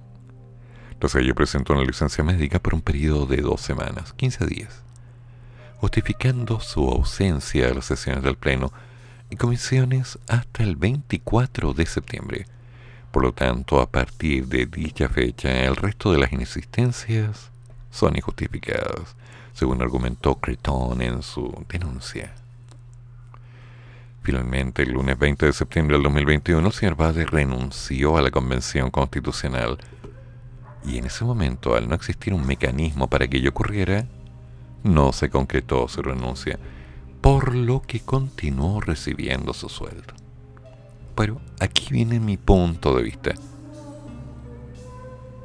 Entonces ella presentó una licencia médica por un periodo de dos semanas, 15 días justificando su ausencia de las sesiones del Pleno y comisiones hasta el 24 de septiembre. Por lo tanto, a partir de dicha fecha, el resto de las inexistencias son injustificadas, según argumentó Creton en su denuncia. Finalmente, el lunes 20 de septiembre del 2021, el señor Bade renunció a la Convención Constitucional y en ese momento, al no existir un mecanismo para que ello ocurriera, no se concretó su renuncia, por lo que continuó recibiendo su sueldo. Pero aquí viene mi punto de vista.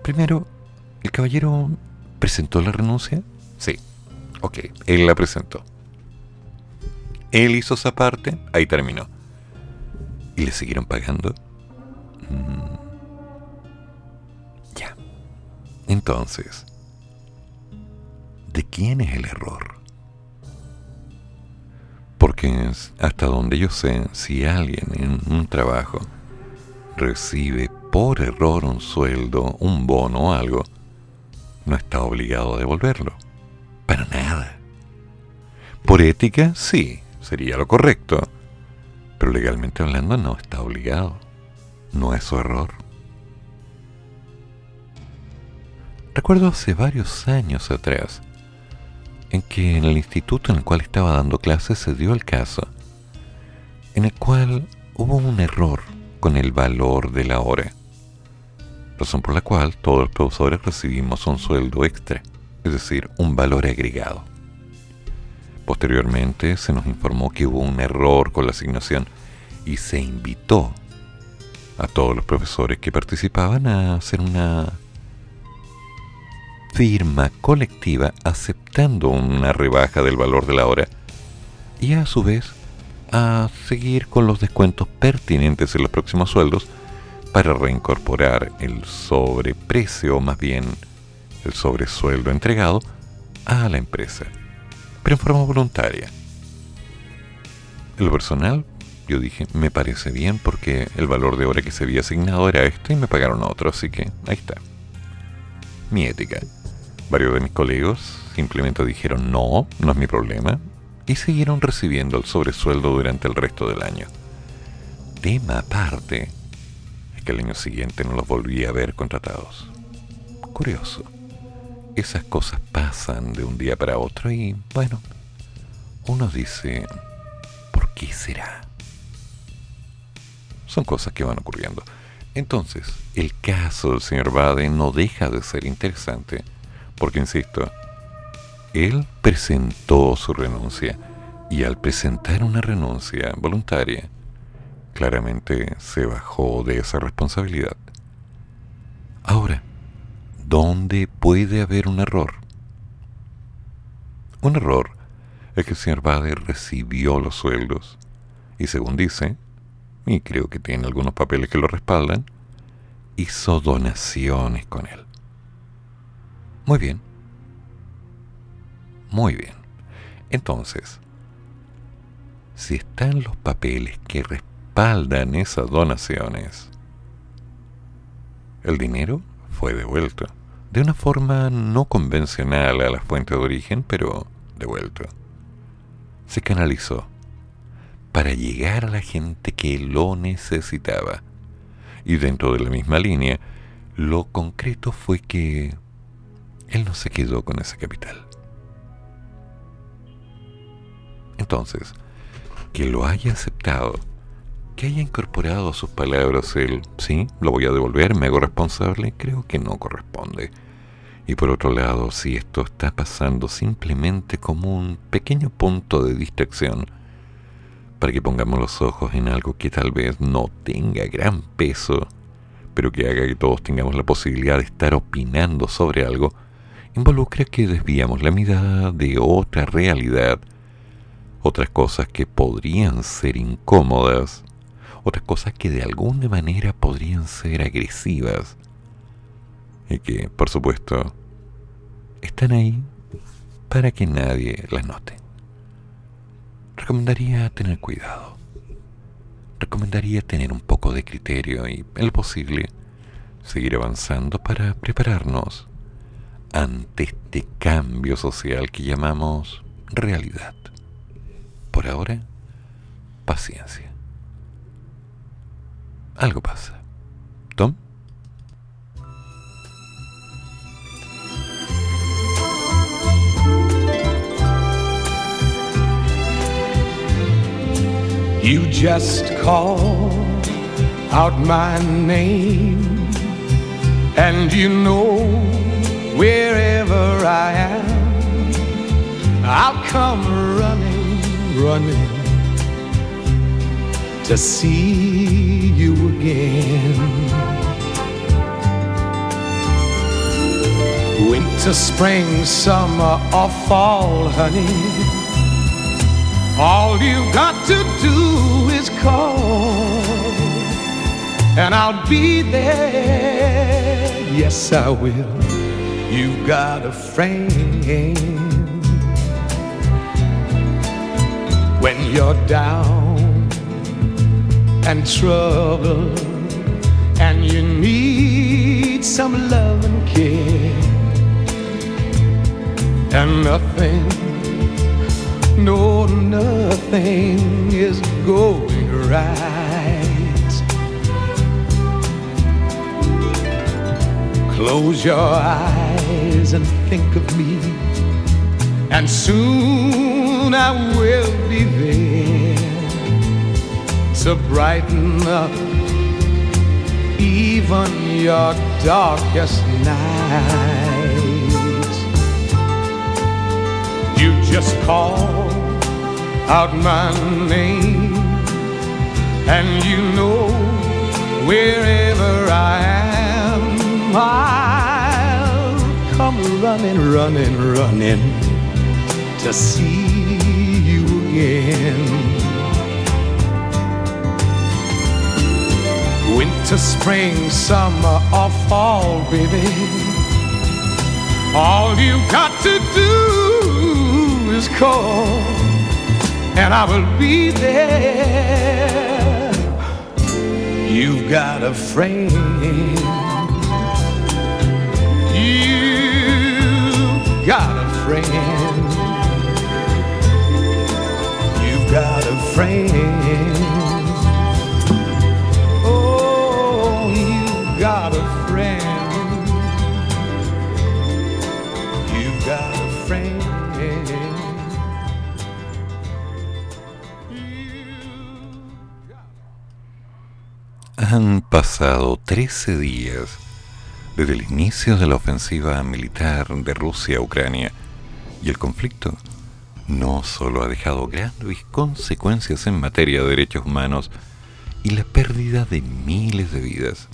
Primero, ¿el caballero presentó la renuncia? Sí. Ok, él la presentó. Él hizo esa parte, ahí terminó. ¿Y le siguieron pagando? Mm. Ya. Entonces, de quién es el error. Porque hasta donde yo sé, si alguien en un trabajo recibe por error un sueldo, un bono o algo, no está obligado a devolverlo. Para nada. Por ética, sí, sería lo correcto. Pero legalmente hablando no está obligado. No es su error. Recuerdo hace varios años atrás en que en el instituto en el cual estaba dando clases se dio el caso en el cual hubo un error con el valor de la hora, razón por la cual todos los profesores recibimos un sueldo extra, es decir, un valor agregado. Posteriormente se nos informó que hubo un error con la asignación y se invitó a todos los profesores que participaban a hacer una firma colectiva aceptando una rebaja del valor de la hora y a su vez a seguir con los descuentos pertinentes en los próximos sueldos para reincorporar el sobreprecio, o más bien el sobresueldo entregado, a la empresa, pero en forma voluntaria. El personal, yo dije, me parece bien porque el valor de hora que se había asignado era este y me pagaron otro, así que ahí está. Mi ética. Varios de mis colegas simplemente dijeron no, no es mi problema, y siguieron recibiendo el sobresueldo durante el resto del año. Tema aparte es que el año siguiente no los volví a ver contratados. Curioso. Esas cosas pasan de un día para otro y, bueno, uno dice, ¿por qué será? Son cosas que van ocurriendo. Entonces, el caso del señor Bade no deja de ser interesante, porque, insisto, él presentó su renuncia y al presentar una renuncia voluntaria, claramente se bajó de esa responsabilidad. Ahora, ¿dónde puede haber un error? Un error es que el señor Bade recibió los sueldos y según dice, y creo que tiene algunos papeles que lo respaldan, hizo donaciones con él. Muy bien. Muy bien. Entonces, si están los papeles que respaldan esas donaciones, el dinero fue devuelto. De una forma no convencional a la fuente de origen, pero devuelto. Se canalizó para llegar a la gente que lo necesitaba. Y dentro de la misma línea, lo concreto fue que él no se quedó con ese capital. Entonces, que lo haya aceptado, que haya incorporado a sus palabras el sí, lo voy a devolver, me hago responsable, creo que no corresponde. Y por otro lado, si esto está pasando simplemente como un pequeño punto de distracción, para que pongamos los ojos en algo que tal vez no tenga gran peso, pero que haga que todos tengamos la posibilidad de estar opinando sobre algo, involucra que desviamos la mirada de otra realidad, otras cosas que podrían ser incómodas, otras cosas que de alguna manera podrían ser agresivas, y que, por supuesto, están ahí para que nadie las note recomendaría tener cuidado. Recomendaría tener un poco de criterio y, en lo posible, seguir avanzando para prepararnos ante este cambio social que llamamos realidad. Por ahora, paciencia. Algo pasa. Tom. You just call out my name, and you know wherever I am, I'll come running, running to see you again. Winter, spring, summer, or fall, honey. All you've got to do is call, and I'll be there. Yes, I will. You've got a friend when you're down and troubled, and you need some love and care, and nothing no, nothing is going right. Close your eyes and think of me, and soon I will be there to brighten up even your darkest night. You just call out my name, and you know wherever I am, I'll come running, running, running to see you again. Winter, spring, summer, or fall, baby. All you've got to do is call, and I will be there. You've got a friend. Got a friend. You've got a friend. Oh, you've got a friend. You've got a friend. Han pasado 13 días desde el inicio de la ofensiva militar de Rusia a Ucrania y el conflicto no solo ha dejado grandes consecuencias en materia de derechos humanos y la pérdida de miles de vidas.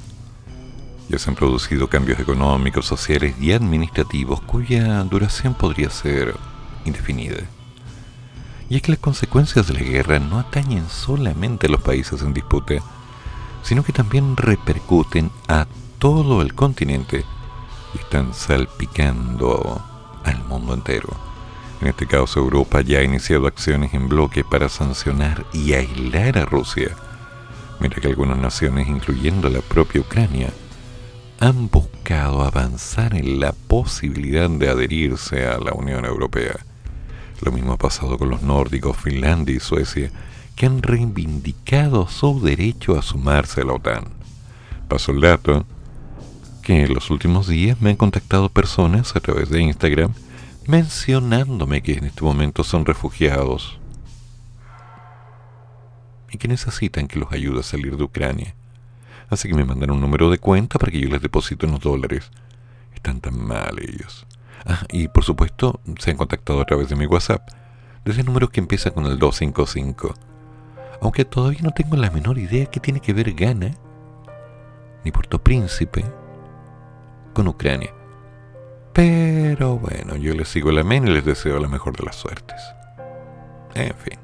Ya se han producido cambios económicos, sociales y administrativos cuya duración podría ser indefinida. Y es que las consecuencias de la guerra no atañen solamente a los países en disputa, sino que también repercuten a todo el continente están salpicando al mundo entero. En este caso, Europa ya ha iniciado acciones en bloque para sancionar y aislar a Rusia, mientras que algunas naciones, incluyendo la propia Ucrania, han buscado avanzar en la posibilidad de adherirse a la Unión Europea. Lo mismo ha pasado con los nórdicos, Finlandia y Suecia, que han reivindicado su derecho a sumarse a la OTAN. Paso el dato que en los últimos días me han contactado personas a través de Instagram mencionándome que en este momento son refugiados y que necesitan que los ayude a salir de Ucrania. Así que me mandan un número de cuenta para que yo les deposite unos dólares. Están tan mal ellos. Ah, y por supuesto se han contactado a través de mi WhatsApp, desde el número que empieza con el 255 aunque todavía no tengo la menor idea qué tiene que ver Ghana, ni Puerto Príncipe, con Ucrania. Pero bueno, yo les sigo la mano y les deseo la mejor de las suertes. En fin.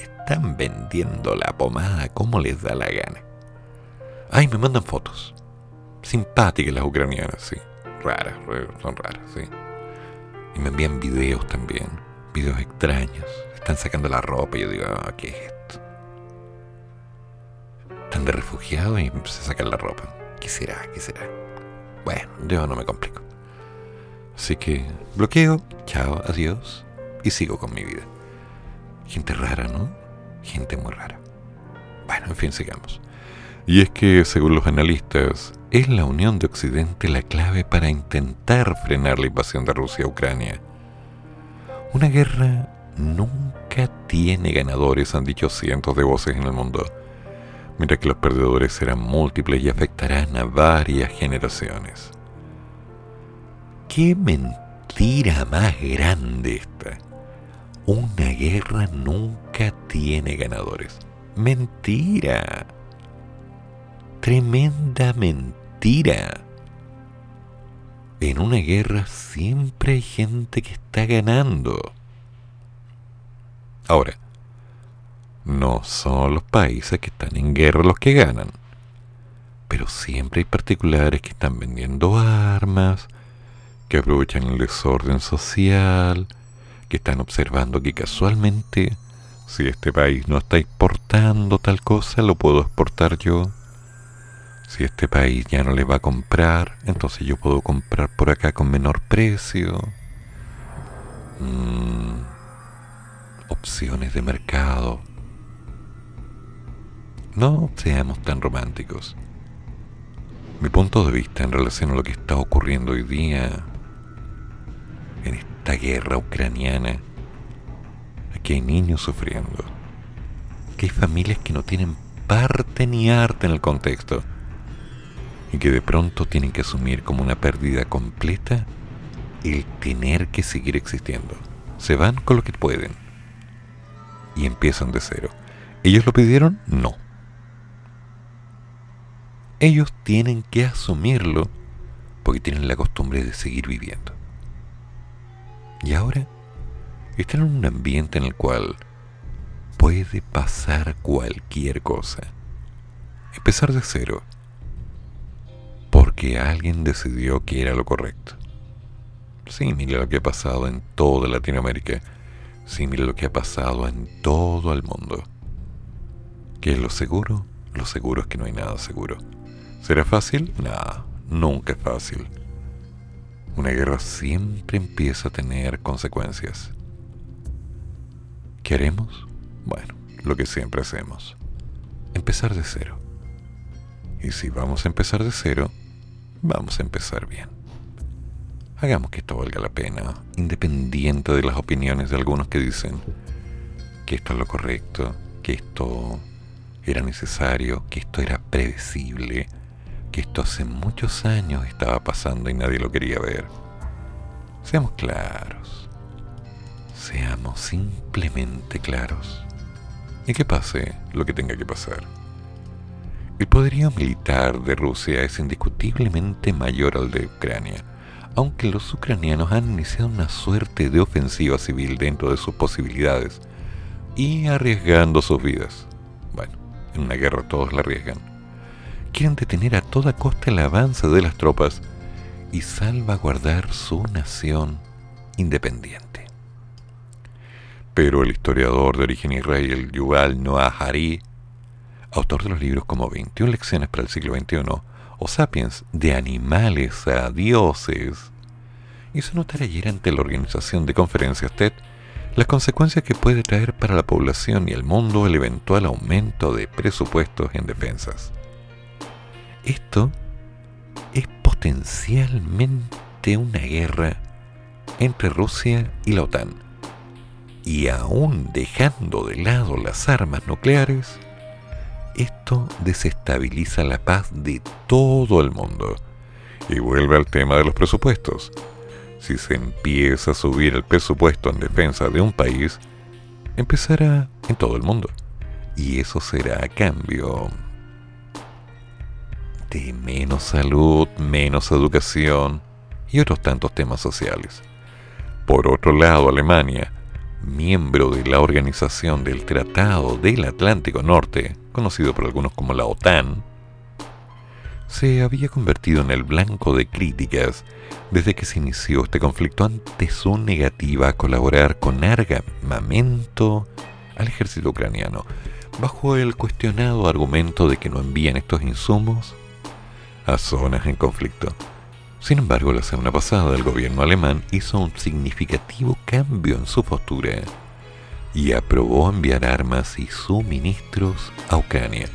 Están vendiendo la pomada como les da la gana. Ay, me mandan fotos. Simpáticas las ucranianas, sí. Raras, son raras, sí. Y me envían videos también. Videos extraños están sacando la ropa y yo digo, ah, ¿qué es esto? Están de refugiados y se sacan la ropa. ¿Qué será? ¿Qué será? Bueno, yo no me complico. Así que bloqueo, chao, adiós y sigo con mi vida. Gente rara, ¿no? Gente muy rara. Bueno, en fin, sigamos. Y es que, según los analistas, es la unión de Occidente la clave para intentar frenar la invasión de Rusia a Ucrania. Una guerra nunca tiene ganadores, han dicho cientos de voces en el mundo, mientras que los perdedores serán múltiples y afectarán a varias generaciones. ¡Qué mentira más grande esta! Una guerra nunca tiene ganadores. Mentira. Tremenda mentira. En una guerra siempre hay gente que está ganando. Ahora, no son los países que están en guerra los que ganan, pero siempre hay particulares que están vendiendo armas, que aprovechan el desorden social, que están observando que casualmente, si este país no está exportando tal cosa, lo puedo exportar yo. Si este país ya no le va a comprar, entonces yo puedo comprar por acá con menor precio. Mm opciones de mercado. No seamos tan románticos. Mi punto de vista en relación a lo que está ocurriendo hoy día en esta guerra ucraniana, aquí hay niños sufriendo, que hay familias que no tienen parte ni arte en el contexto y que de pronto tienen que asumir como una pérdida completa el tener que seguir existiendo. Se van con lo que pueden y empiezan de cero. ¿Ellos lo pidieron? No. Ellos tienen que asumirlo porque tienen la costumbre de seguir viviendo. Y ahora están en un ambiente en el cual puede pasar cualquier cosa. empezar de cero. Porque alguien decidió que era lo correcto. Sí, mira lo que ha pasado en toda Latinoamérica. Sí, mira lo que ha pasado en todo el mundo. ¿Qué es lo seguro? Lo seguro es que no hay nada seguro. ¿Será fácil? No, nunca es fácil. Una guerra siempre empieza a tener consecuencias. ¿Qué haremos? Bueno, lo que siempre hacemos. Empezar de cero. Y si vamos a empezar de cero, vamos a empezar bien. Hagamos que esto valga la pena, independiente de las opiniones de algunos que dicen que esto es lo correcto, que esto era necesario, que esto era predecible, esto hace muchos años estaba pasando y nadie lo quería ver. Seamos claros. Seamos simplemente claros. Y que pase lo que tenga que pasar. El poderío militar de Rusia es indiscutiblemente mayor al de Ucrania, aunque los ucranianos han iniciado una suerte de ofensiva civil dentro de sus posibilidades y arriesgando sus vidas. Bueno, en una guerra todos la arriesgan. Quieren detener a toda costa el avance de las tropas y salvaguardar su nación independiente. Pero el historiador de origen israel Yuval Noah Hari autor de los libros como 21 lecciones para el siglo XXI o Sapiens, de animales a dioses, hizo notar ayer ante la organización de conferencias TED las consecuencias que puede traer para la población y el mundo el eventual aumento de presupuestos en defensas. Esto es potencialmente una guerra entre Rusia y la OTAN. Y aún dejando de lado las armas nucleares, esto desestabiliza la paz de todo el mundo. Y vuelve al tema de los presupuestos. Si se empieza a subir el presupuesto en defensa de un país, empezará en todo el mundo. Y eso será a cambio de menos salud, menos educación y otros tantos temas sociales. Por otro lado, Alemania, miembro de la Organización del Tratado del Atlántico Norte, conocido por algunos como la OTAN, se había convertido en el blanco de críticas desde que se inició este conflicto ante su negativa a colaborar con armamento al ejército ucraniano, bajo el cuestionado argumento de que no envían estos insumos a zonas en conflicto. Sin embargo, la semana pasada el gobierno alemán hizo un significativo cambio en su postura y aprobó enviar armas y suministros a Ucrania,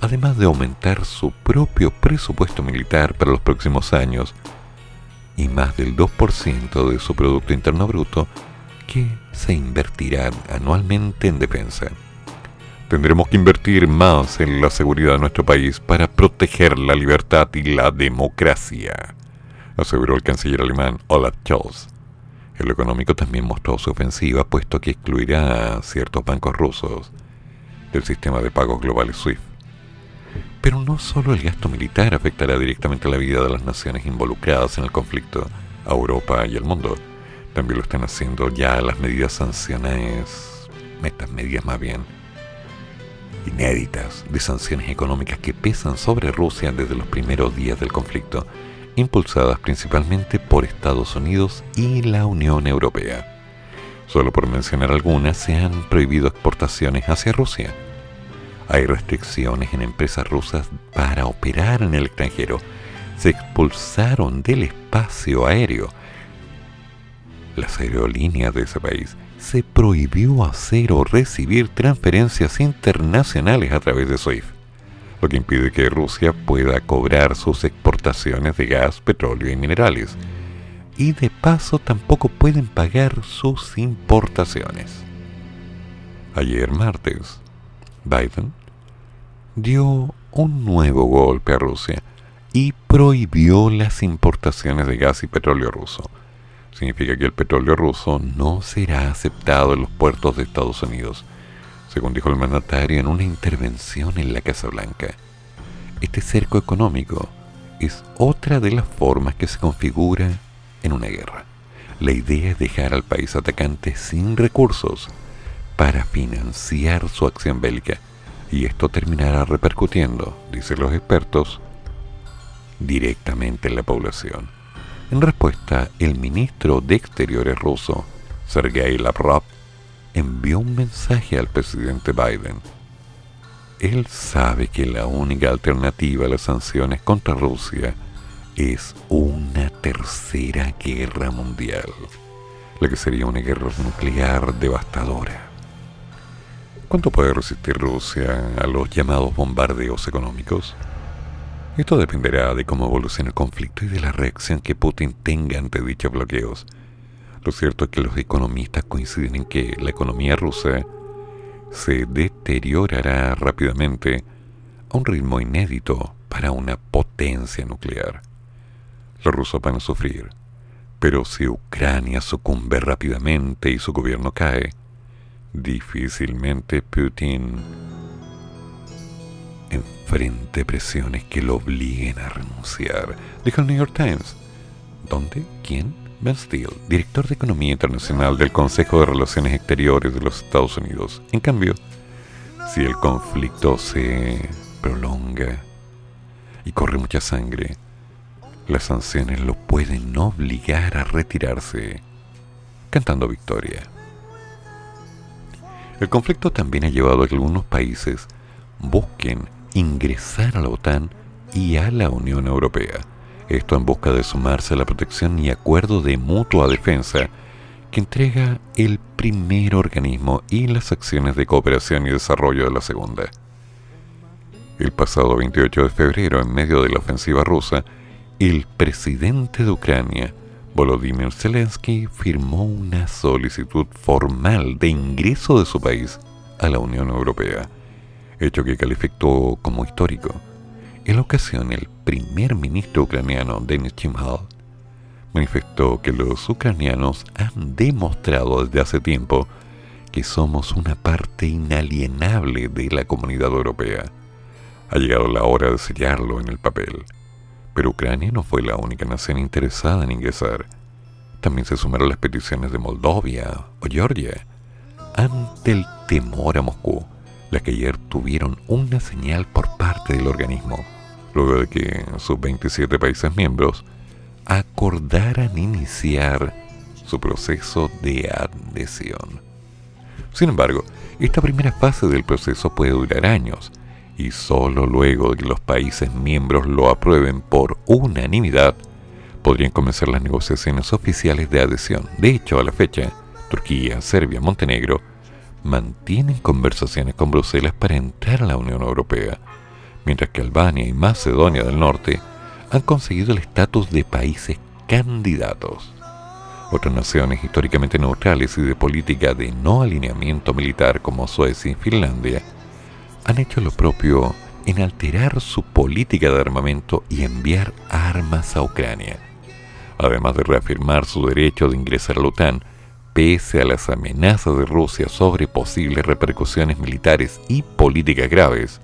además de aumentar su propio presupuesto militar para los próximos años y más del 2% de su Producto Interno Bruto que se invertirá anualmente en defensa. Tendremos que invertir más en la seguridad de nuestro país para proteger la libertad y la democracia, aseguró el canciller alemán Olaf Scholz. El económico también mostró su ofensiva, puesto que excluirá a ciertos bancos rusos del sistema de pagos globales SWIFT. Pero no solo el gasto militar afectará directamente la vida de las naciones involucradas en el conflicto, a Europa y al mundo. También lo están haciendo ya las medidas sanciones, estas medidas más bien, inéditas de sanciones económicas que pesan sobre Rusia desde los primeros días del conflicto impulsadas principalmente por Estados Unidos y la Unión Europea. Solo por mencionar algunas, se han prohibido exportaciones hacia Rusia. Hay restricciones en empresas rusas para operar en el extranjero. Se expulsaron del espacio aéreo. Las aerolíneas de ese país se prohibió hacer o recibir transferencias internacionales a través de SWIFT lo que impide que Rusia pueda cobrar sus exportaciones de gas, petróleo y minerales. Y de paso tampoco pueden pagar sus importaciones. Ayer martes, Biden dio un nuevo golpe a Rusia y prohibió las importaciones de gas y petróleo ruso. Significa que el petróleo ruso no será aceptado en los puertos de Estados Unidos según dijo el mandatario en una intervención en la Casa Blanca. Este cerco económico es otra de las formas que se configura en una guerra. La idea es dejar al país atacante sin recursos para financiar su acción bélica, Y esto terminará repercutiendo, dicen los expertos, directamente en la población. En respuesta, el ministro de Exteriores ruso, Sergei Lavrov, envió un mensaje al presidente Biden. Él sabe que la única alternativa a las sanciones contra Rusia es una tercera guerra mundial, la que sería una guerra nuclear devastadora. ¿Cuánto puede resistir Rusia a los llamados bombardeos económicos? Esto dependerá de cómo evolucione el conflicto y de la reacción que Putin tenga ante dichos bloqueos. Lo cierto es que los economistas coinciden en que la economía rusa se deteriorará rápidamente a un ritmo inédito para una potencia nuclear. Los rusos van a sufrir, pero si Ucrania sucumbe rápidamente y su gobierno cae, difícilmente Putin enfrente presiones que lo obliguen a renunciar, dijo el New York Times. ¿Dónde? ¿Quién? Ben Steele, director de Economía Internacional del Consejo de Relaciones Exteriores de los Estados Unidos. En cambio, si el conflicto se prolonga y corre mucha sangre, las sanciones lo pueden obligar a retirarse, cantando victoria. El conflicto también ha llevado a que algunos países busquen ingresar a la OTAN y a la Unión Europea. Esto en busca de sumarse a la protección y acuerdo de mutua defensa que entrega el primer organismo y las acciones de cooperación y desarrollo de la segunda. El pasado 28 de febrero, en medio de la ofensiva rusa, el presidente de Ucrania, Volodymyr Zelensky, firmó una solicitud formal de ingreso de su país a la Unión Europea hecho que calificó como histórico. En la ocasión, el primer ministro ucraniano, Denis Chimhal, manifestó que los ucranianos han demostrado desde hace tiempo que somos una parte inalienable de la comunidad europea. Ha llegado la hora de sellarlo en el papel. Pero Ucrania no fue la única nación interesada en ingresar. También se sumaron las peticiones de Moldovia o Georgia. Ante el temor a Moscú, las que ayer tuvieron una señal por parte del organismo, luego de que sus 27 países miembros acordaran iniciar su proceso de adhesión. Sin embargo, esta primera fase del proceso puede durar años, y solo luego de que los países miembros lo aprueben por unanimidad, podrían comenzar las negociaciones oficiales de adhesión. De hecho, a la fecha, Turquía, Serbia, Montenegro mantienen conversaciones con Bruselas para entrar a la Unión Europea, mientras que Albania y Macedonia del Norte han conseguido el estatus de países candidatos. Otras naciones históricamente neutrales y de política de no alineamiento militar como Suecia y Finlandia han hecho lo propio en alterar su política de armamento y enviar armas a Ucrania, además de reafirmar su derecho de ingresar a la OTAN pese a las amenazas de Rusia sobre posibles repercusiones militares y políticas graves,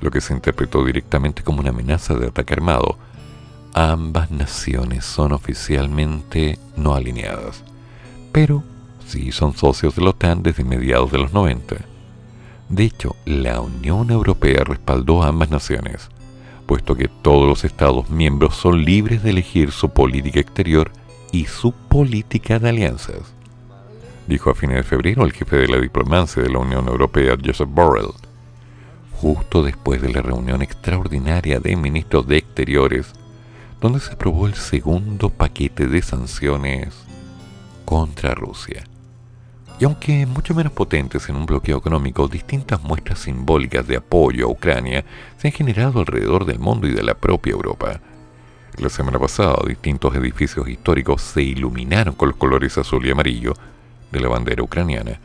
lo que se interpretó directamente como una amenaza de ataque armado, ambas naciones son oficialmente no alineadas, pero sí son socios de la OTAN desde mediados de los 90. De hecho, la Unión Europea respaldó a ambas naciones, puesto que todos los Estados miembros son libres de elegir su política exterior y su política de alianzas dijo a fines de febrero el jefe de la diplomacia de la Unión Europea, Joseph Borrell, justo después de la reunión extraordinaria de ministros de Exteriores, donde se aprobó el segundo paquete de sanciones contra Rusia. Y aunque mucho menos potentes en un bloqueo económico, distintas muestras simbólicas de apoyo a Ucrania se han generado alrededor del mundo y de la propia Europa. La semana pasada, distintos edificios históricos se iluminaron con los colores azul y amarillo, de la bandera ucraniana,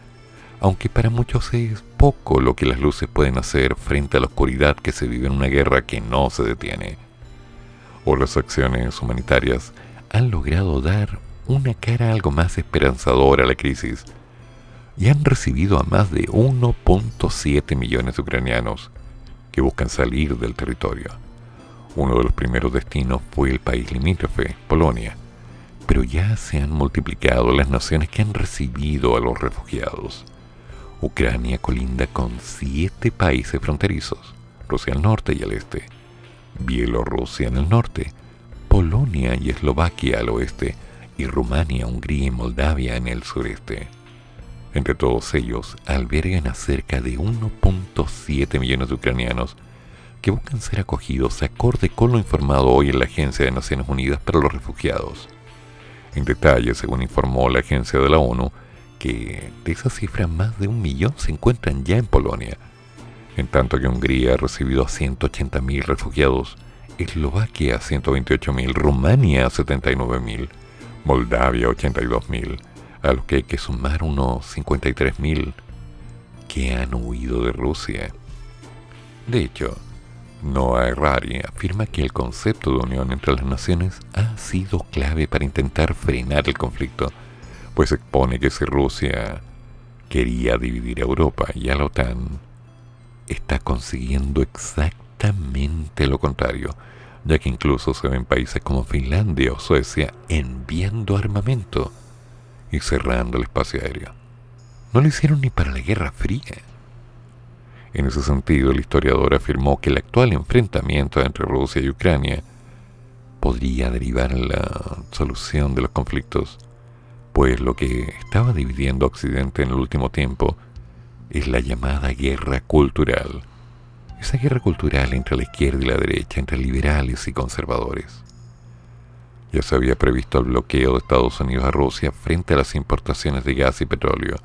aunque para muchos es poco lo que las luces pueden hacer frente a la oscuridad que se vive en una guerra que no se detiene. O las acciones humanitarias han logrado dar una cara algo más esperanzadora a la crisis y han recibido a más de 1.7 millones de ucranianos que buscan salir del territorio. Uno de los primeros destinos fue el país limítrofe, Polonia, pero ya se han multiplicado las naciones que han recibido a los refugiados. Ucrania colinda con siete países fronterizos, Rusia al norte y al este, Bielorrusia en el norte, Polonia y Eslovaquia al oeste, y Rumania, Hungría y Moldavia en el sureste. Entre todos ellos albergan a cerca de 1.7 millones de ucranianos que buscan ser acogidos acorde con lo informado hoy en la Agencia de Naciones Unidas para los Refugiados. En detalle, según informó la agencia de la ONU, que de esa cifra más de un millón se encuentran ya en Polonia, en tanto que Hungría ha recibido a 180.000 refugiados, Eslovaquia 128.000, Rumania 79.000, Moldavia 82.000, a los que hay que sumar unos 53.000 que han huido de Rusia. De hecho, Noah Errari afirma que el concepto de unión entre las naciones ha sido clave para intentar frenar el conflicto, pues expone que si Rusia quería dividir a Europa y a la OTAN, está consiguiendo exactamente lo contrario, ya que incluso se ven países como Finlandia o Suecia enviando armamento y cerrando el espacio aéreo. No lo hicieron ni para la Guerra Fría. En ese sentido, el historiador afirmó que el actual enfrentamiento entre Rusia y Ucrania podría derivar en la solución de los conflictos, pues lo que estaba dividiendo a Occidente en el último tiempo es la llamada guerra cultural. Esa guerra cultural entre la izquierda y la derecha, entre liberales y conservadores. Ya se había previsto el bloqueo de Estados Unidos a Rusia frente a las importaciones de gas y petróleo,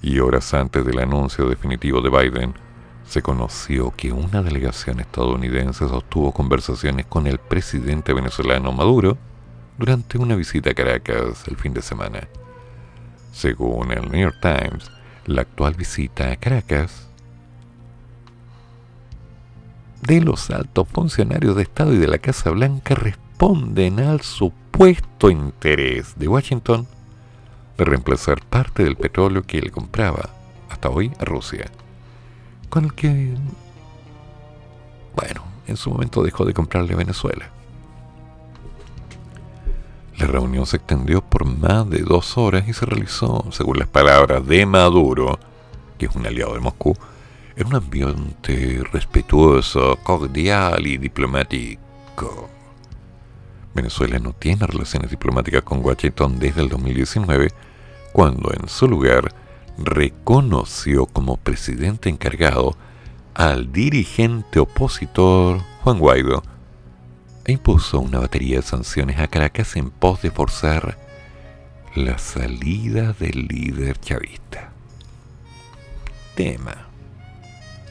y horas antes del anuncio definitivo de Biden, se conoció que una delegación estadounidense sostuvo conversaciones con el presidente venezolano Maduro durante una visita a Caracas el fin de semana. Según el New York Times, la actual visita a Caracas de los altos funcionarios de Estado y de la Casa Blanca responden al supuesto interés de Washington de reemplazar parte del petróleo que él compraba hasta hoy a Rusia con el que, bueno, en su momento dejó de comprarle a Venezuela. La reunión se extendió por más de dos horas y se realizó, según las palabras de Maduro, que es un aliado de Moscú, en un ambiente respetuoso, cordial y diplomático. Venezuela no tiene relaciones diplomáticas con Washington desde el 2019, cuando en su lugar reconoció como presidente encargado al dirigente opositor Juan Guaidó e impuso una batería de sanciones a Caracas en pos de forzar la salida del líder chavista. Tema.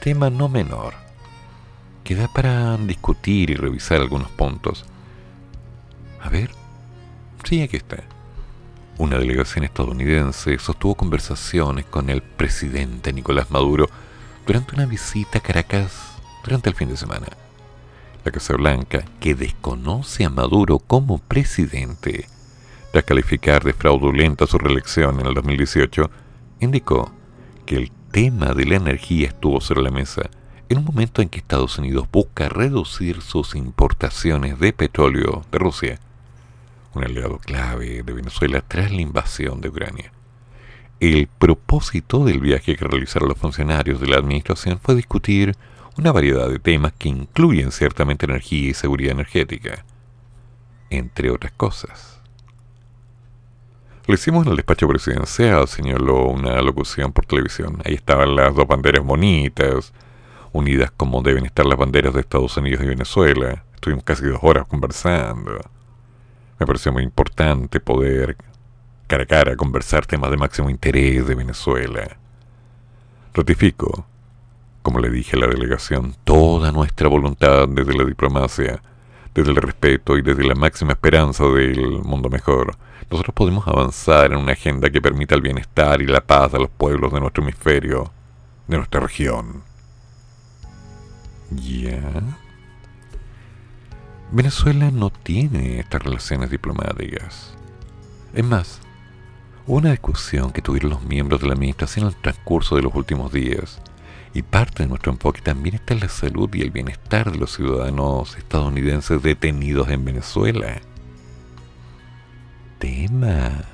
Tema no menor, que da para discutir y revisar algunos puntos. A ver, sí, aquí está una delegación estadounidense sostuvo conversaciones con el presidente Nicolás Maduro durante una visita a Caracas durante el fin de semana. La Casa Blanca, que desconoce a Maduro como presidente, tras calificar de fraudulenta su reelección en el 2018, indicó que el tema de la energía estuvo sobre la mesa en un momento en que Estados Unidos busca reducir sus importaciones de petróleo de Rusia un aliado clave de Venezuela tras la invasión de Ucrania. El propósito del viaje que realizaron los funcionarios de la administración fue discutir una variedad de temas que incluyen ciertamente energía y seguridad energética, entre otras cosas. Le hicimos en el despacho presidencial, señaló una locución por televisión. Ahí estaban las dos banderas bonitas, unidas como deben estar las banderas de Estados Unidos y Venezuela. Estuvimos casi dos horas conversando. Me pareció muy importante poder cara a cara conversar temas de máximo interés de Venezuela. Ratifico, como le dije a la delegación, toda nuestra voluntad desde la diplomacia, desde el respeto y desde la máxima esperanza del mundo mejor. Nosotros podemos avanzar en una agenda que permita el bienestar y la paz a los pueblos de nuestro hemisferio, de nuestra región. ¿Ya? Venezuela no tiene estas relaciones diplomáticas. Es más, una discusión que tuvieron los miembros de la administración en el transcurso de los últimos días, y parte de nuestro enfoque también está en la salud y el bienestar de los ciudadanos estadounidenses detenidos en Venezuela. Tema.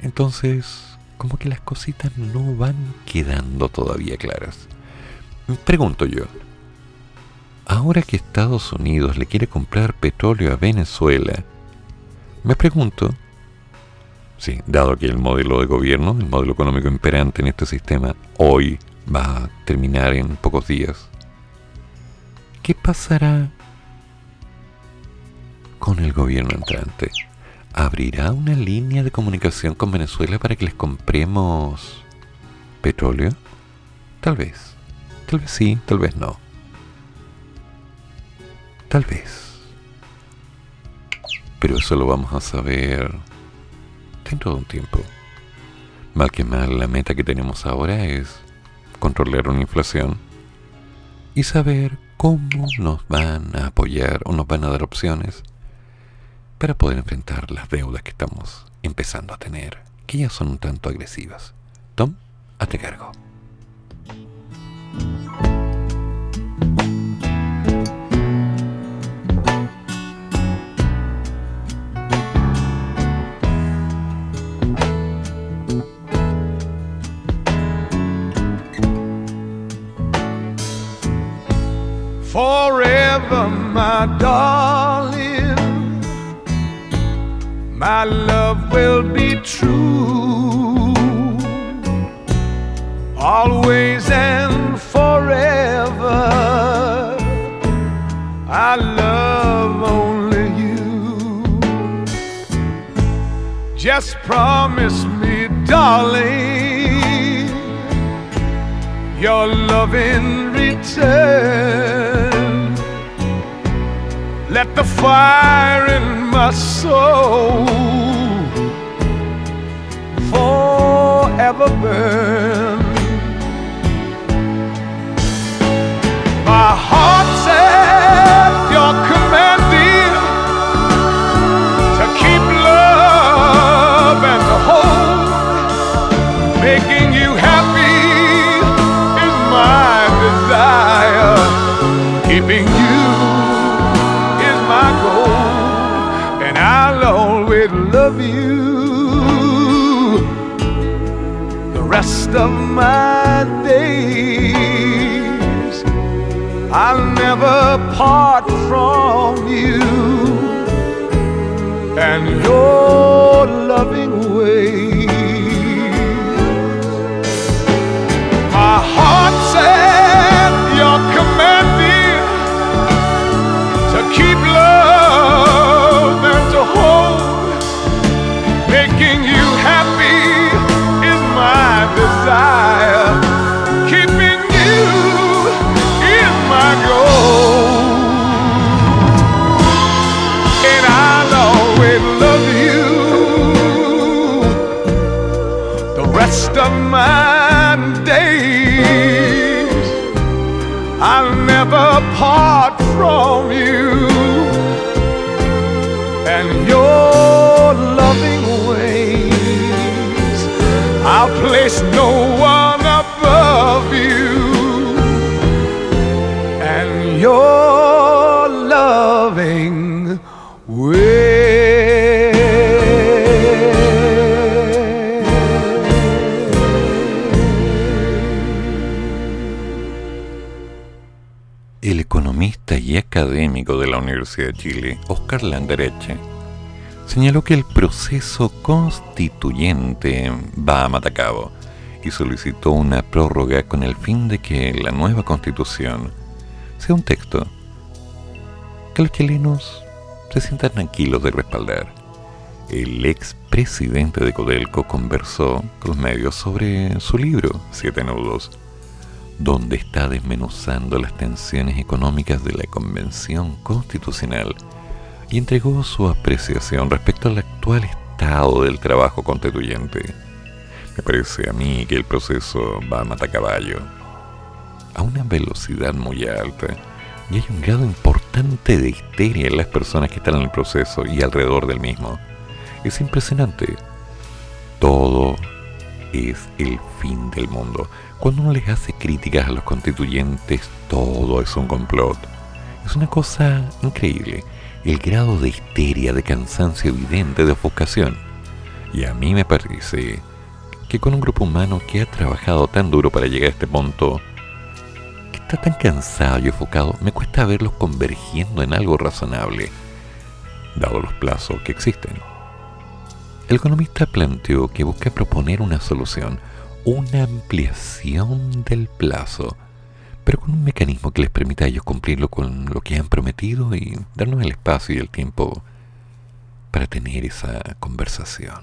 Entonces, como que las cositas no van quedando todavía claras. Pregunto yo, ahora que Estados Unidos le quiere comprar petróleo a Venezuela, me pregunto, sí, dado que el modelo de gobierno, el modelo económico imperante en este sistema, hoy va a terminar en pocos días, ¿qué pasará con el gobierno entrante? ¿Abrirá una línea de comunicación con Venezuela para que les compremos petróleo? Tal vez. Tal vez sí, tal vez no. Tal vez. Pero eso lo vamos a saber dentro de un tiempo. Mal que mal, la meta que tenemos ahora es controlar una inflación y saber cómo nos van a apoyar o nos van a dar opciones para poder enfrentar las deudas que estamos empezando a tener, que ya son un tanto agresivas. Tom, hazte cargo. Forever, my darling, my love will be true. Always and forever, I love only you. Just promise me, darling, your love in return. Let the fire in my soul forever burn. My heart's at your of my days. I'll never part from you and your de Chile, Oscar Landereche, señaló que el proceso constituyente va a matacabo y solicitó una prórroga con el fin de que la nueva constitución sea un texto que los chilenos se sientan tranquilos de respaldar. El ex presidente de Codelco conversó con los medios sobre su libro, Siete Nudos, donde está desmenuzando las tensiones económicas de la Convención Constitucional y entregó su apreciación respecto al actual estado del trabajo constituyente. Me parece a mí que el proceso va a matacaballo a una velocidad muy alta y hay un grado importante de histeria en las personas que están en el proceso y alrededor del mismo. Es impresionante. Todo es el fin del mundo. Cuando uno les hace críticas a los constituyentes, todo es un complot. Es una cosa increíble. El grado de histeria, de cansancio evidente, de ofuscación. Y a mí me parece que con un grupo humano que ha trabajado tan duro para llegar a este punto, que está tan cansado y enfocado, me cuesta verlos convergiendo en algo razonable, dado los plazos que existen. El economista planteó que busca proponer una solución, una ampliación del plazo, pero con un mecanismo que les permita a ellos cumplirlo con lo que han prometido y darnos el espacio y el tiempo para tener esa conversación.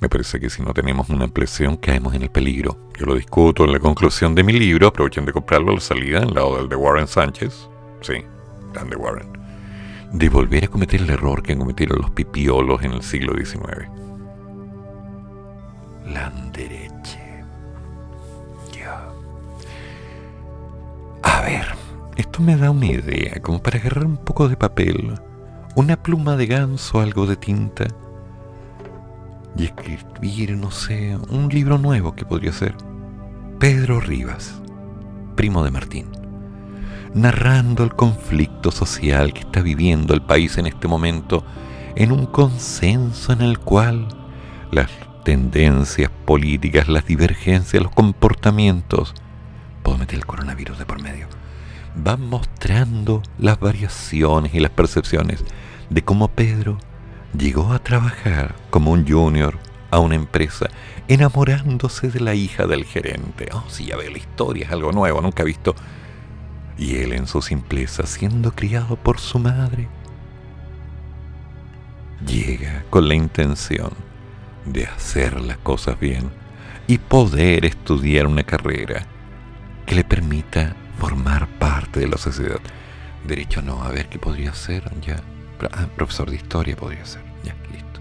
Me parece que si no tenemos una ampliación caemos en el peligro. Yo lo discuto en la conclusión de mi libro, aprovechen de comprarlo a la salida, al lado del de Warren Sánchez. Sí, Dan de Warren. De volver a cometer el error que cometieron los pipiolos en el siglo XIX. La derecha. A ver, esto me da una idea, como para agarrar un poco de papel, una pluma de ganso, algo de tinta y escribir, no sé, un libro nuevo que podría ser Pedro Rivas, primo de Martín, narrando el conflicto social que está viviendo el país en este momento en un consenso en el cual las tendencias políticas, las divergencias, los comportamientos, puedo meter el coronavirus de por medio, van mostrando las variaciones y las percepciones de cómo Pedro llegó a trabajar como un junior a una empresa, enamorándose de la hija del gerente. Oh, sí, ya veo la historia, es algo nuevo, nunca he visto. Y él en su simpleza, siendo criado por su madre, llega con la intención de hacer las cosas bien y poder estudiar una carrera que le permita formar parte de la sociedad. Derecho no, a ver qué podría ser ya. Ah, profesor de historia podría ser. Ya, listo.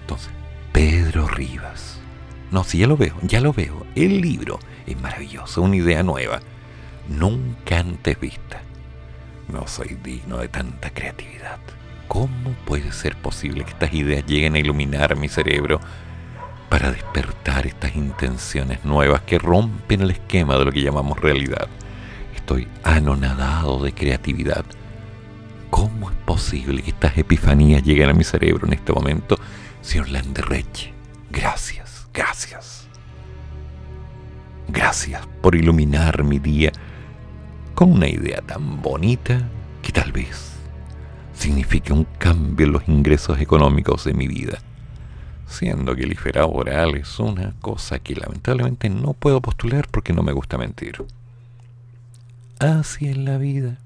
Entonces, Pedro Rivas. No, sí, ya lo veo, ya lo veo. El libro es maravilloso, una idea nueva, nunca antes vista. No soy digno de tanta creatividad. ¿Cómo puede ser posible que estas ideas lleguen a iluminar mi cerebro para despertar estas intenciones nuevas que rompen el esquema de lo que llamamos realidad? Estoy anonadado de creatividad ¿Cómo es posible que estas epifanías lleguen a mi cerebro en este momento? Señor Landerreche, gracias, gracias. Gracias por iluminar mi día con una idea tan bonita que tal vez signifique un cambio en los ingresos económicos de mi vida. Siendo que el IFERA oral es una cosa que lamentablemente no puedo postular porque no me gusta mentir. Así es la vida.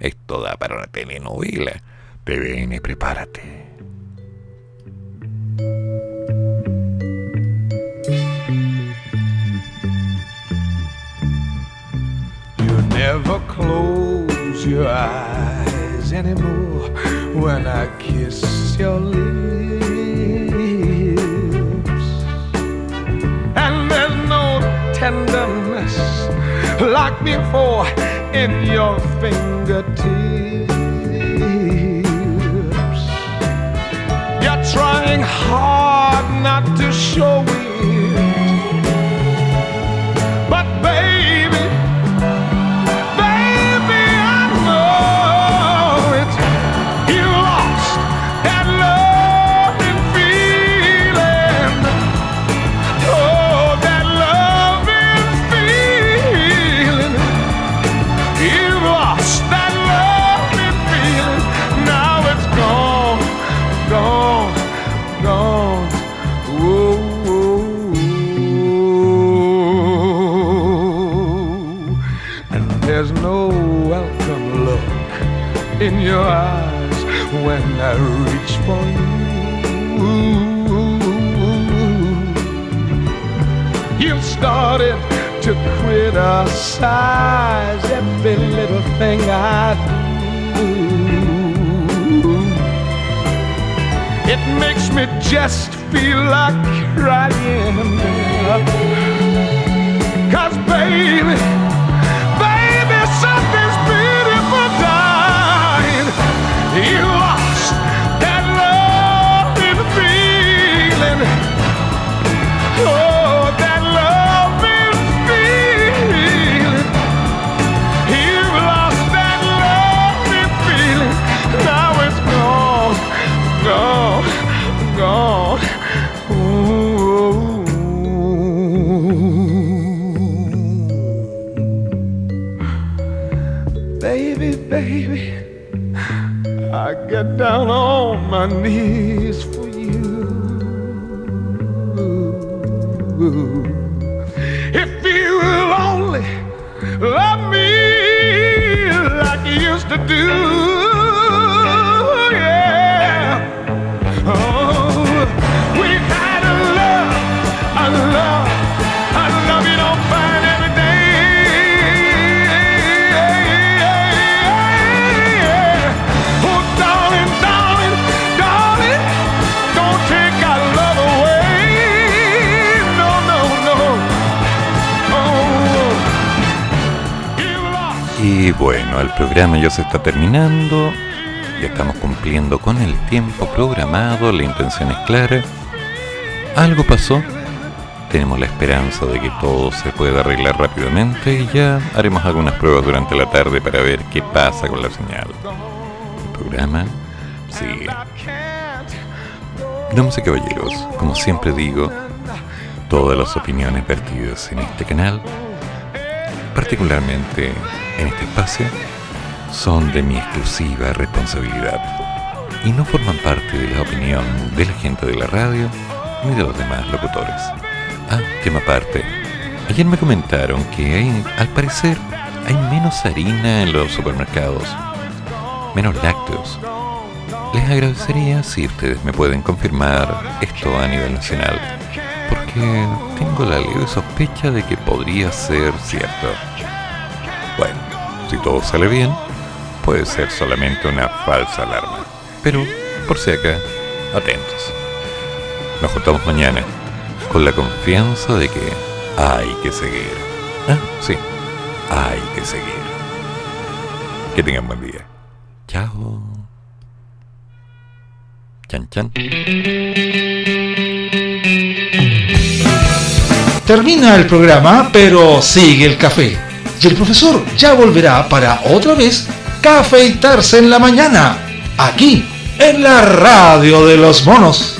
Esto da para una telenovela. TVN, prepárate. Never close your eyes anymore when I kiss your lips. And there's no tenderness like before in your fingertips. You're trying hard not to show it. But baby, started to criticize every little thing I do. It makes me just feel like crying. Cause baby, se está terminando, ya estamos cumpliendo con el tiempo programado, la intención es clara. Algo pasó, tenemos la esperanza de que todo se pueda arreglar rápidamente y ya haremos algunas pruebas durante la tarde para ver qué pasa con la señal. El programa sigue. Damas y caballeros, como siempre digo, todas las opiniones vertidas en este canal, particularmente en este espacio son de mi exclusiva responsabilidad y no forman parte de la opinión de la gente de la radio ni de los demás locutores. Ah, tema aparte. Ayer me comentaron que al parecer hay menos harina en los supermercados, menos lácteos. Les agradecería si ustedes me pueden confirmar esto a nivel nacional, porque tengo la leve sospecha de que podría ser cierto. Bueno, si todo sale bien, puede ser solamente una falsa alarma. Pero, por si acá, atentos. Nos juntamos mañana con la confianza de que hay que seguir. Ah, sí, hay que seguir. Que tengan buen día. Chao. Chan, chan. Termina el programa, pero sigue el café y el profesor ya volverá para otra vez cafeitarse en la mañana, aquí, en la radio de los monos.